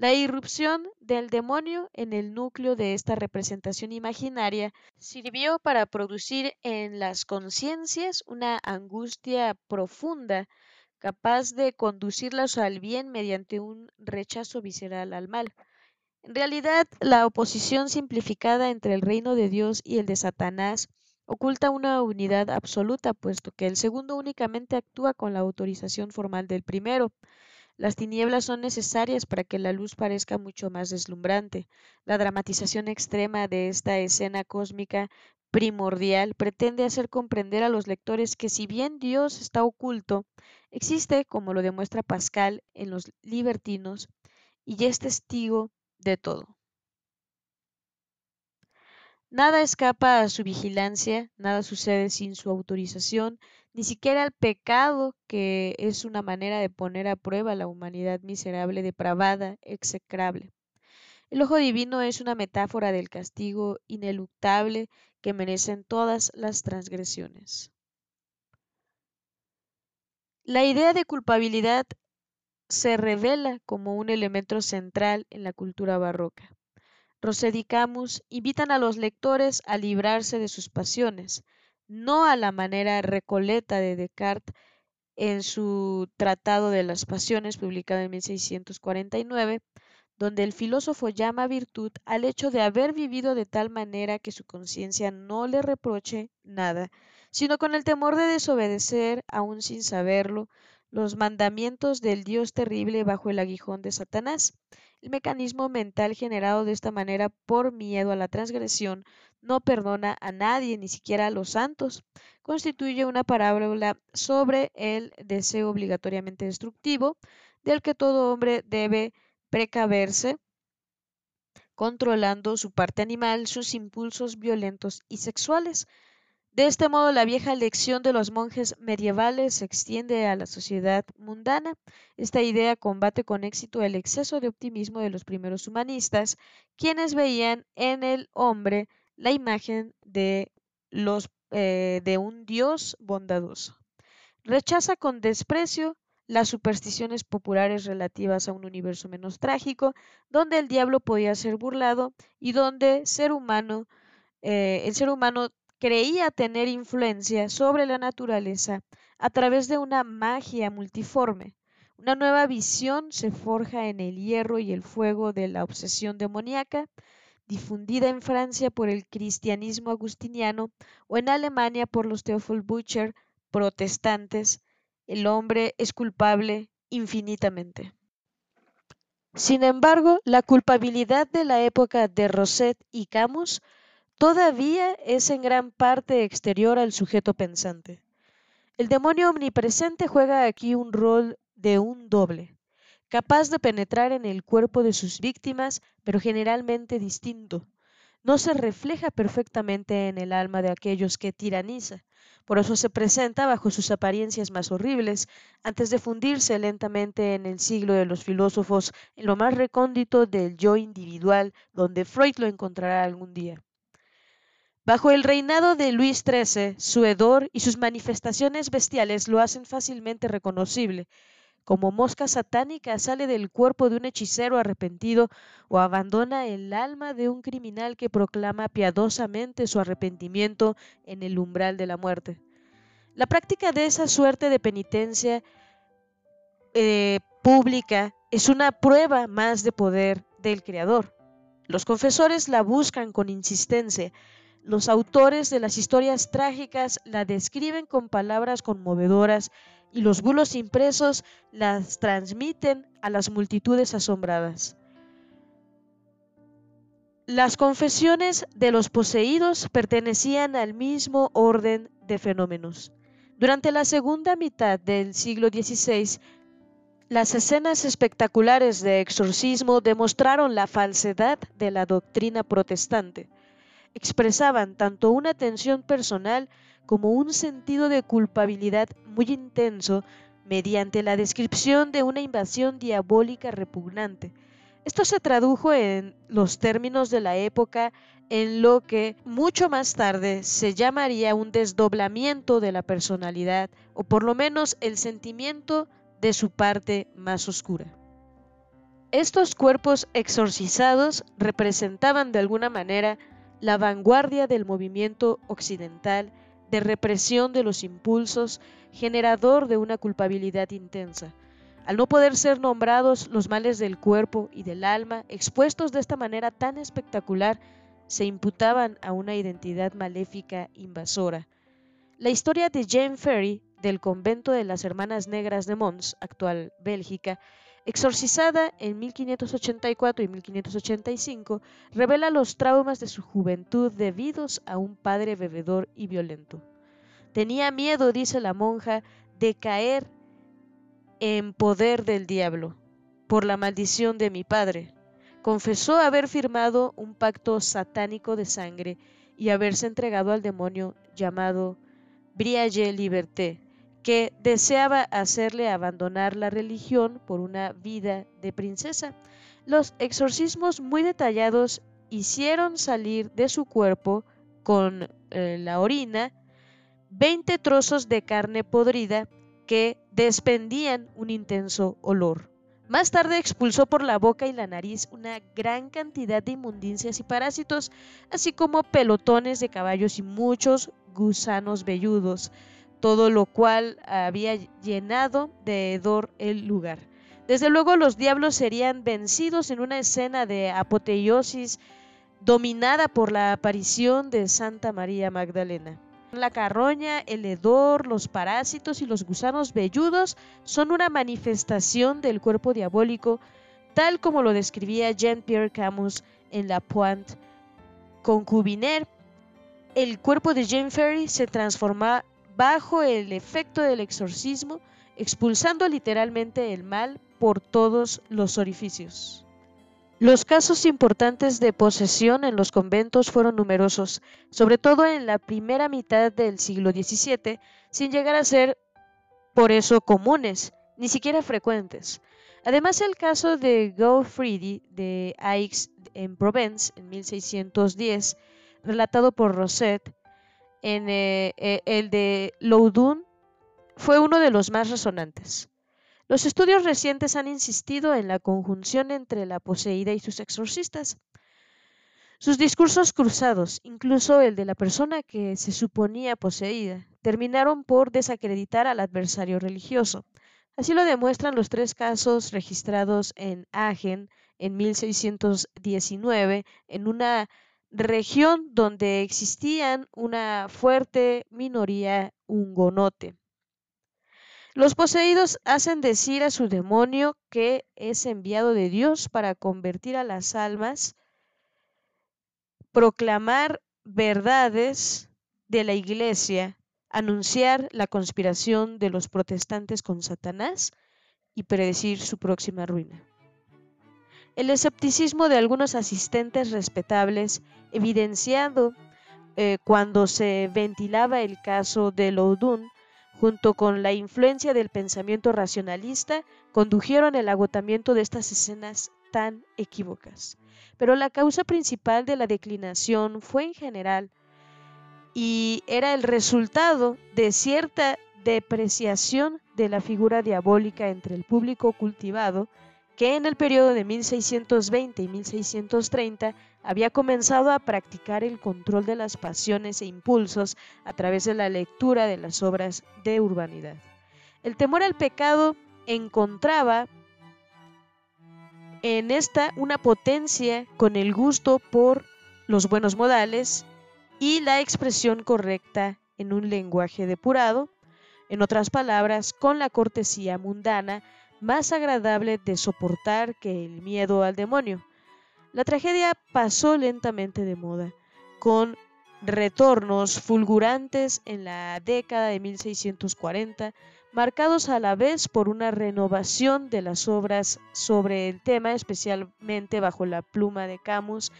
La irrupción del demonio en el núcleo de esta representación imaginaria sirvió para producir en las conciencias una angustia profunda capaz de conducirlas al bien mediante un rechazo visceral al mal. En realidad, la oposición simplificada entre el reino de Dios y el de Satanás oculta una unidad absoluta, puesto que el segundo únicamente actúa con la autorización formal del primero. Las tinieblas son necesarias para que la luz parezca mucho más deslumbrante. La dramatización extrema de esta escena cósmica primordial pretende hacer comprender a los lectores que si bien Dios está oculto, existe, como lo demuestra Pascal en los libertinos, y es testigo de todo. Nada escapa a su vigilancia, nada sucede sin su autorización, ni siquiera el pecado, que es una manera de poner a prueba la humanidad miserable, depravada, execrable. El ojo divino es una metáfora del castigo ineluctable que merecen todas las transgresiones. La idea de culpabilidad se revela como un elemento central en la cultura barroca. Rosset y Camus invitan a los lectores a librarse de sus pasiones, no a la manera recoleta de Descartes en su Tratado de las Pasiones, publicado en 1649, donde el filósofo llama virtud al hecho de haber vivido de tal manera que su conciencia no le reproche nada, sino con el temor de desobedecer, aún sin saberlo, los mandamientos del Dios terrible bajo el aguijón de Satanás. El mecanismo mental generado de esta manera por miedo a la transgresión no perdona a nadie, ni siquiera a los santos. Constituye una parábola sobre el deseo obligatoriamente destructivo, del que todo hombre debe precaverse, controlando su parte animal, sus impulsos violentos y sexuales. De este modo, la vieja lección de los monjes medievales se extiende a la sociedad mundana. Esta idea combate con éxito el exceso de optimismo de los primeros humanistas, quienes veían en el hombre la imagen de, los, eh, de un Dios bondadoso. Rechaza con desprecio las supersticiones populares relativas a un universo menos trágico, donde el diablo podía ser burlado y donde ser humano, eh, el ser humano creía tener influencia sobre la naturaleza a través de una magia multiforme. Una nueva visión se forja en el hierro y el fuego de la obsesión demoníaca, difundida en Francia por el cristianismo agustiniano o en Alemania por los Theophil Butcher protestantes, el hombre es culpable infinitamente. Sin embargo, la culpabilidad de la época de Rosset y Camus todavía es en gran parte exterior al sujeto pensante. El demonio omnipresente juega aquí un rol de un doble, capaz de penetrar en el cuerpo de sus víctimas, pero generalmente distinto. No se refleja perfectamente en el alma de aquellos que tiraniza, Por eso se presenta bajo sus apariencias más horribles, antes de fundirse lentamente en el siglo de los filósofos, en lo más recóndito del yo individual, donde Freud lo encontrará algún día. Bajo el reinado de Luis XIII, su hedor y sus manifestaciones bestiales lo hacen fácilmente reconocible. Como mosca satánica sale del cuerpo de un hechicero arrepentido o abandona el alma de un criminal que proclama piadosamente su arrepentimiento en el umbral de la muerte. La práctica de esa suerte de penitencia eh, pública es una prueba más de poder del Creador. Los confesores la buscan con insistencia, los autores de las historias trágicas la describen con palabras conmovedoras y los bulos impresos las transmiten a las multitudes asombradas. Las confesiones de los poseídos pertenecían al mismo orden de fenómenos. Durante la segunda mitad del siglo XVI, las escenas espectaculares de exorcismo demostraron la falsedad de la doctrina protestante expresaban tanto una tensión personal como un sentido de culpabilidad muy intenso mediante la descripción de una invasión diabólica repugnante. Esto se tradujo en los términos de la época en lo que mucho más tarde se llamaría un desdoblamiento de la personalidad o por lo menos el sentimiento de su parte más oscura. Estos cuerpos exorcizados representaban de alguna manera la vanguardia del movimiento occidental de represión de los impulsos, generador de una culpabilidad intensa. Al no poder ser nombrados los males del cuerpo y del alma, expuestos de esta manera tan espectacular, se imputaban a una identidad maléfica invasora. La historia de Jane Ferry, del convento de las Hermanas Negras de Mons, actual Bélgica, Exorcizada en 1584 y 1585, revela los traumas de su juventud debidos a un padre bebedor y violento. Tenía miedo, dice la monja, de caer en poder del diablo por la maldición de mi padre. Confesó haber firmado un pacto satánico de sangre y haberse entregado al demonio llamado Brialle Liberté, que deseaba hacerle abandonar la religión por una vida de princesa. Los exorcismos muy detallados hicieron salir de su cuerpo con eh, la orina 20 trozos de carne podrida que despendían un intenso olor. Más tarde expulsó por la boca y la nariz una gran cantidad de inmundicias y parásitos, así como pelotones de caballos y muchos gusanos velludos todo lo cual había llenado de hedor el lugar. Desde luego los diablos serían vencidos en una escena de apoteosis dominada por la aparición de Santa María Magdalena. La carroña, el hedor, los parásitos y los gusanos velludos son una manifestación del cuerpo diabólico, tal como lo describía Jean-Pierre Camus en La Pointe Concubinaire. El cuerpo de Jane Ferry se transforma bajo el efecto del exorcismo, expulsando literalmente el mal por todos los orificios. Los casos importantes de posesión en los conventos fueron numerosos, sobre todo en la primera mitad del siglo XVII, sin llegar a ser por eso comunes, ni siquiera frecuentes. Además, el caso de Gaufridi de Aix en Provence en 1610, relatado por Rosset, en eh, eh, el de Loudun fue uno de los más resonantes. Los estudios recientes han insistido en la conjunción entre la poseída y sus exorcistas. Sus discursos cruzados, incluso el de la persona que se suponía poseída, terminaron por desacreditar al adversario religioso. Así lo demuestran los tres casos registrados en Agen en 1619 en una región donde existían una fuerte minoría hungonote. Los poseídos hacen decir a su demonio que es enviado de Dios para convertir a las almas, proclamar verdades de la iglesia, anunciar la conspiración de los protestantes con Satanás y predecir su próxima ruina. El escepticismo de algunos asistentes respetables, evidenciado eh, cuando se ventilaba el caso de Loudun, junto con la influencia del pensamiento racionalista, condujeron el agotamiento de estas escenas tan equívocas. Pero la causa principal de la declinación fue en general y era el resultado de cierta depreciación de la figura diabólica entre el público cultivado que en el periodo de 1620 y 1630 había comenzado a practicar el control de las pasiones e impulsos a través de la lectura de las obras de urbanidad. El temor al pecado encontraba en esta una potencia con el gusto por los buenos modales y la expresión correcta en un lenguaje depurado, en otras palabras, con la cortesía mundana más agradable de soportar que el miedo al demonio. La tragedia pasó lentamente de moda, con retornos fulgurantes en la década de 1640, marcados a la vez por una renovación de las obras sobre el tema, especialmente bajo la pluma de Camus,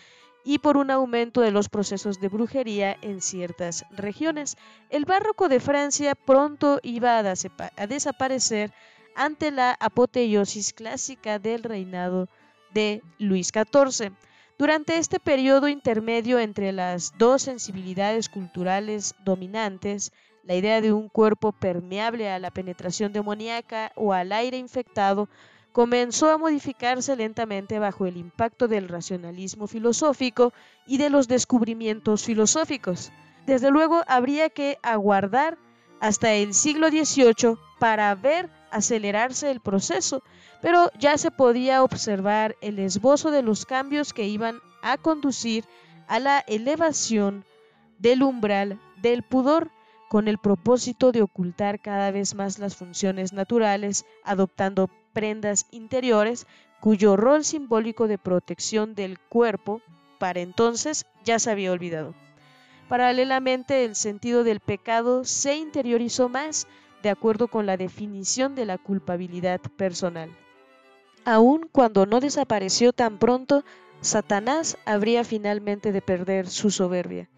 y por un aumento de los procesos de brujería en ciertas regiones. El barroco de Francia pronto iba a, desaparecer ante la apoteosis clásica del reinado de Luis XIV. Durante este periodo intermedio entre las dos sensibilidades culturales dominantes, la idea de un cuerpo permeable a la penetración demoníaca o al aire infectado comenzó a modificarse lentamente bajo el impacto del racionalismo filosófico y de los descubrimientos filosóficos. Desde luego habría que aguardar hasta el siglo XVIII para ver acelerarse el proceso, pero ya se podía observar el esbozo de los cambios que iban a conducir a la elevación del umbral del pudor con el propósito de ocultar cada vez más las funciones naturales, adoptando prendas interiores cuyo rol simbólico de protección del cuerpo para entonces ya se había olvidado. Paralelamente, el sentido del pecado se interiorizó más de acuerdo con la definición de la culpabilidad personal. Aun cuando no desapareció tan pronto, Satanás habría finalmente de perder su soberbia.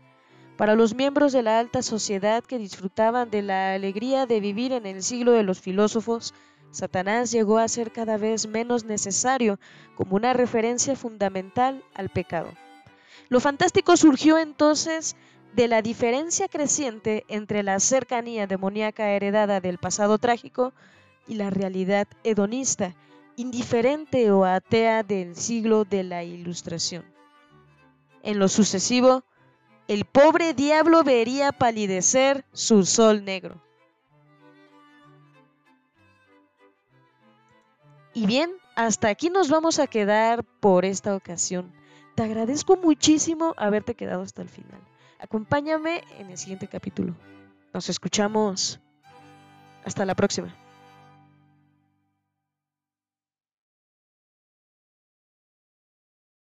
Para los miembros de la alta sociedad que disfrutaban de la alegría de vivir en el siglo de los filósofos, Satanás llegó a ser cada vez menos necesario como una referencia fundamental al pecado. Lo fantástico surgió entonces de la diferencia creciente entre la cercanía demoníaca heredada del pasado trágico y la realidad hedonista, indiferente o atea del siglo de la Ilustración. En lo sucesivo, el pobre diablo vería palidecer su sol negro. Y bien, hasta aquí nos vamos a quedar por esta ocasión. Te agradezco muchísimo haberte quedado hasta el final. Acompáñame en el siguiente capítulo. Nos escuchamos. Hasta la próxima.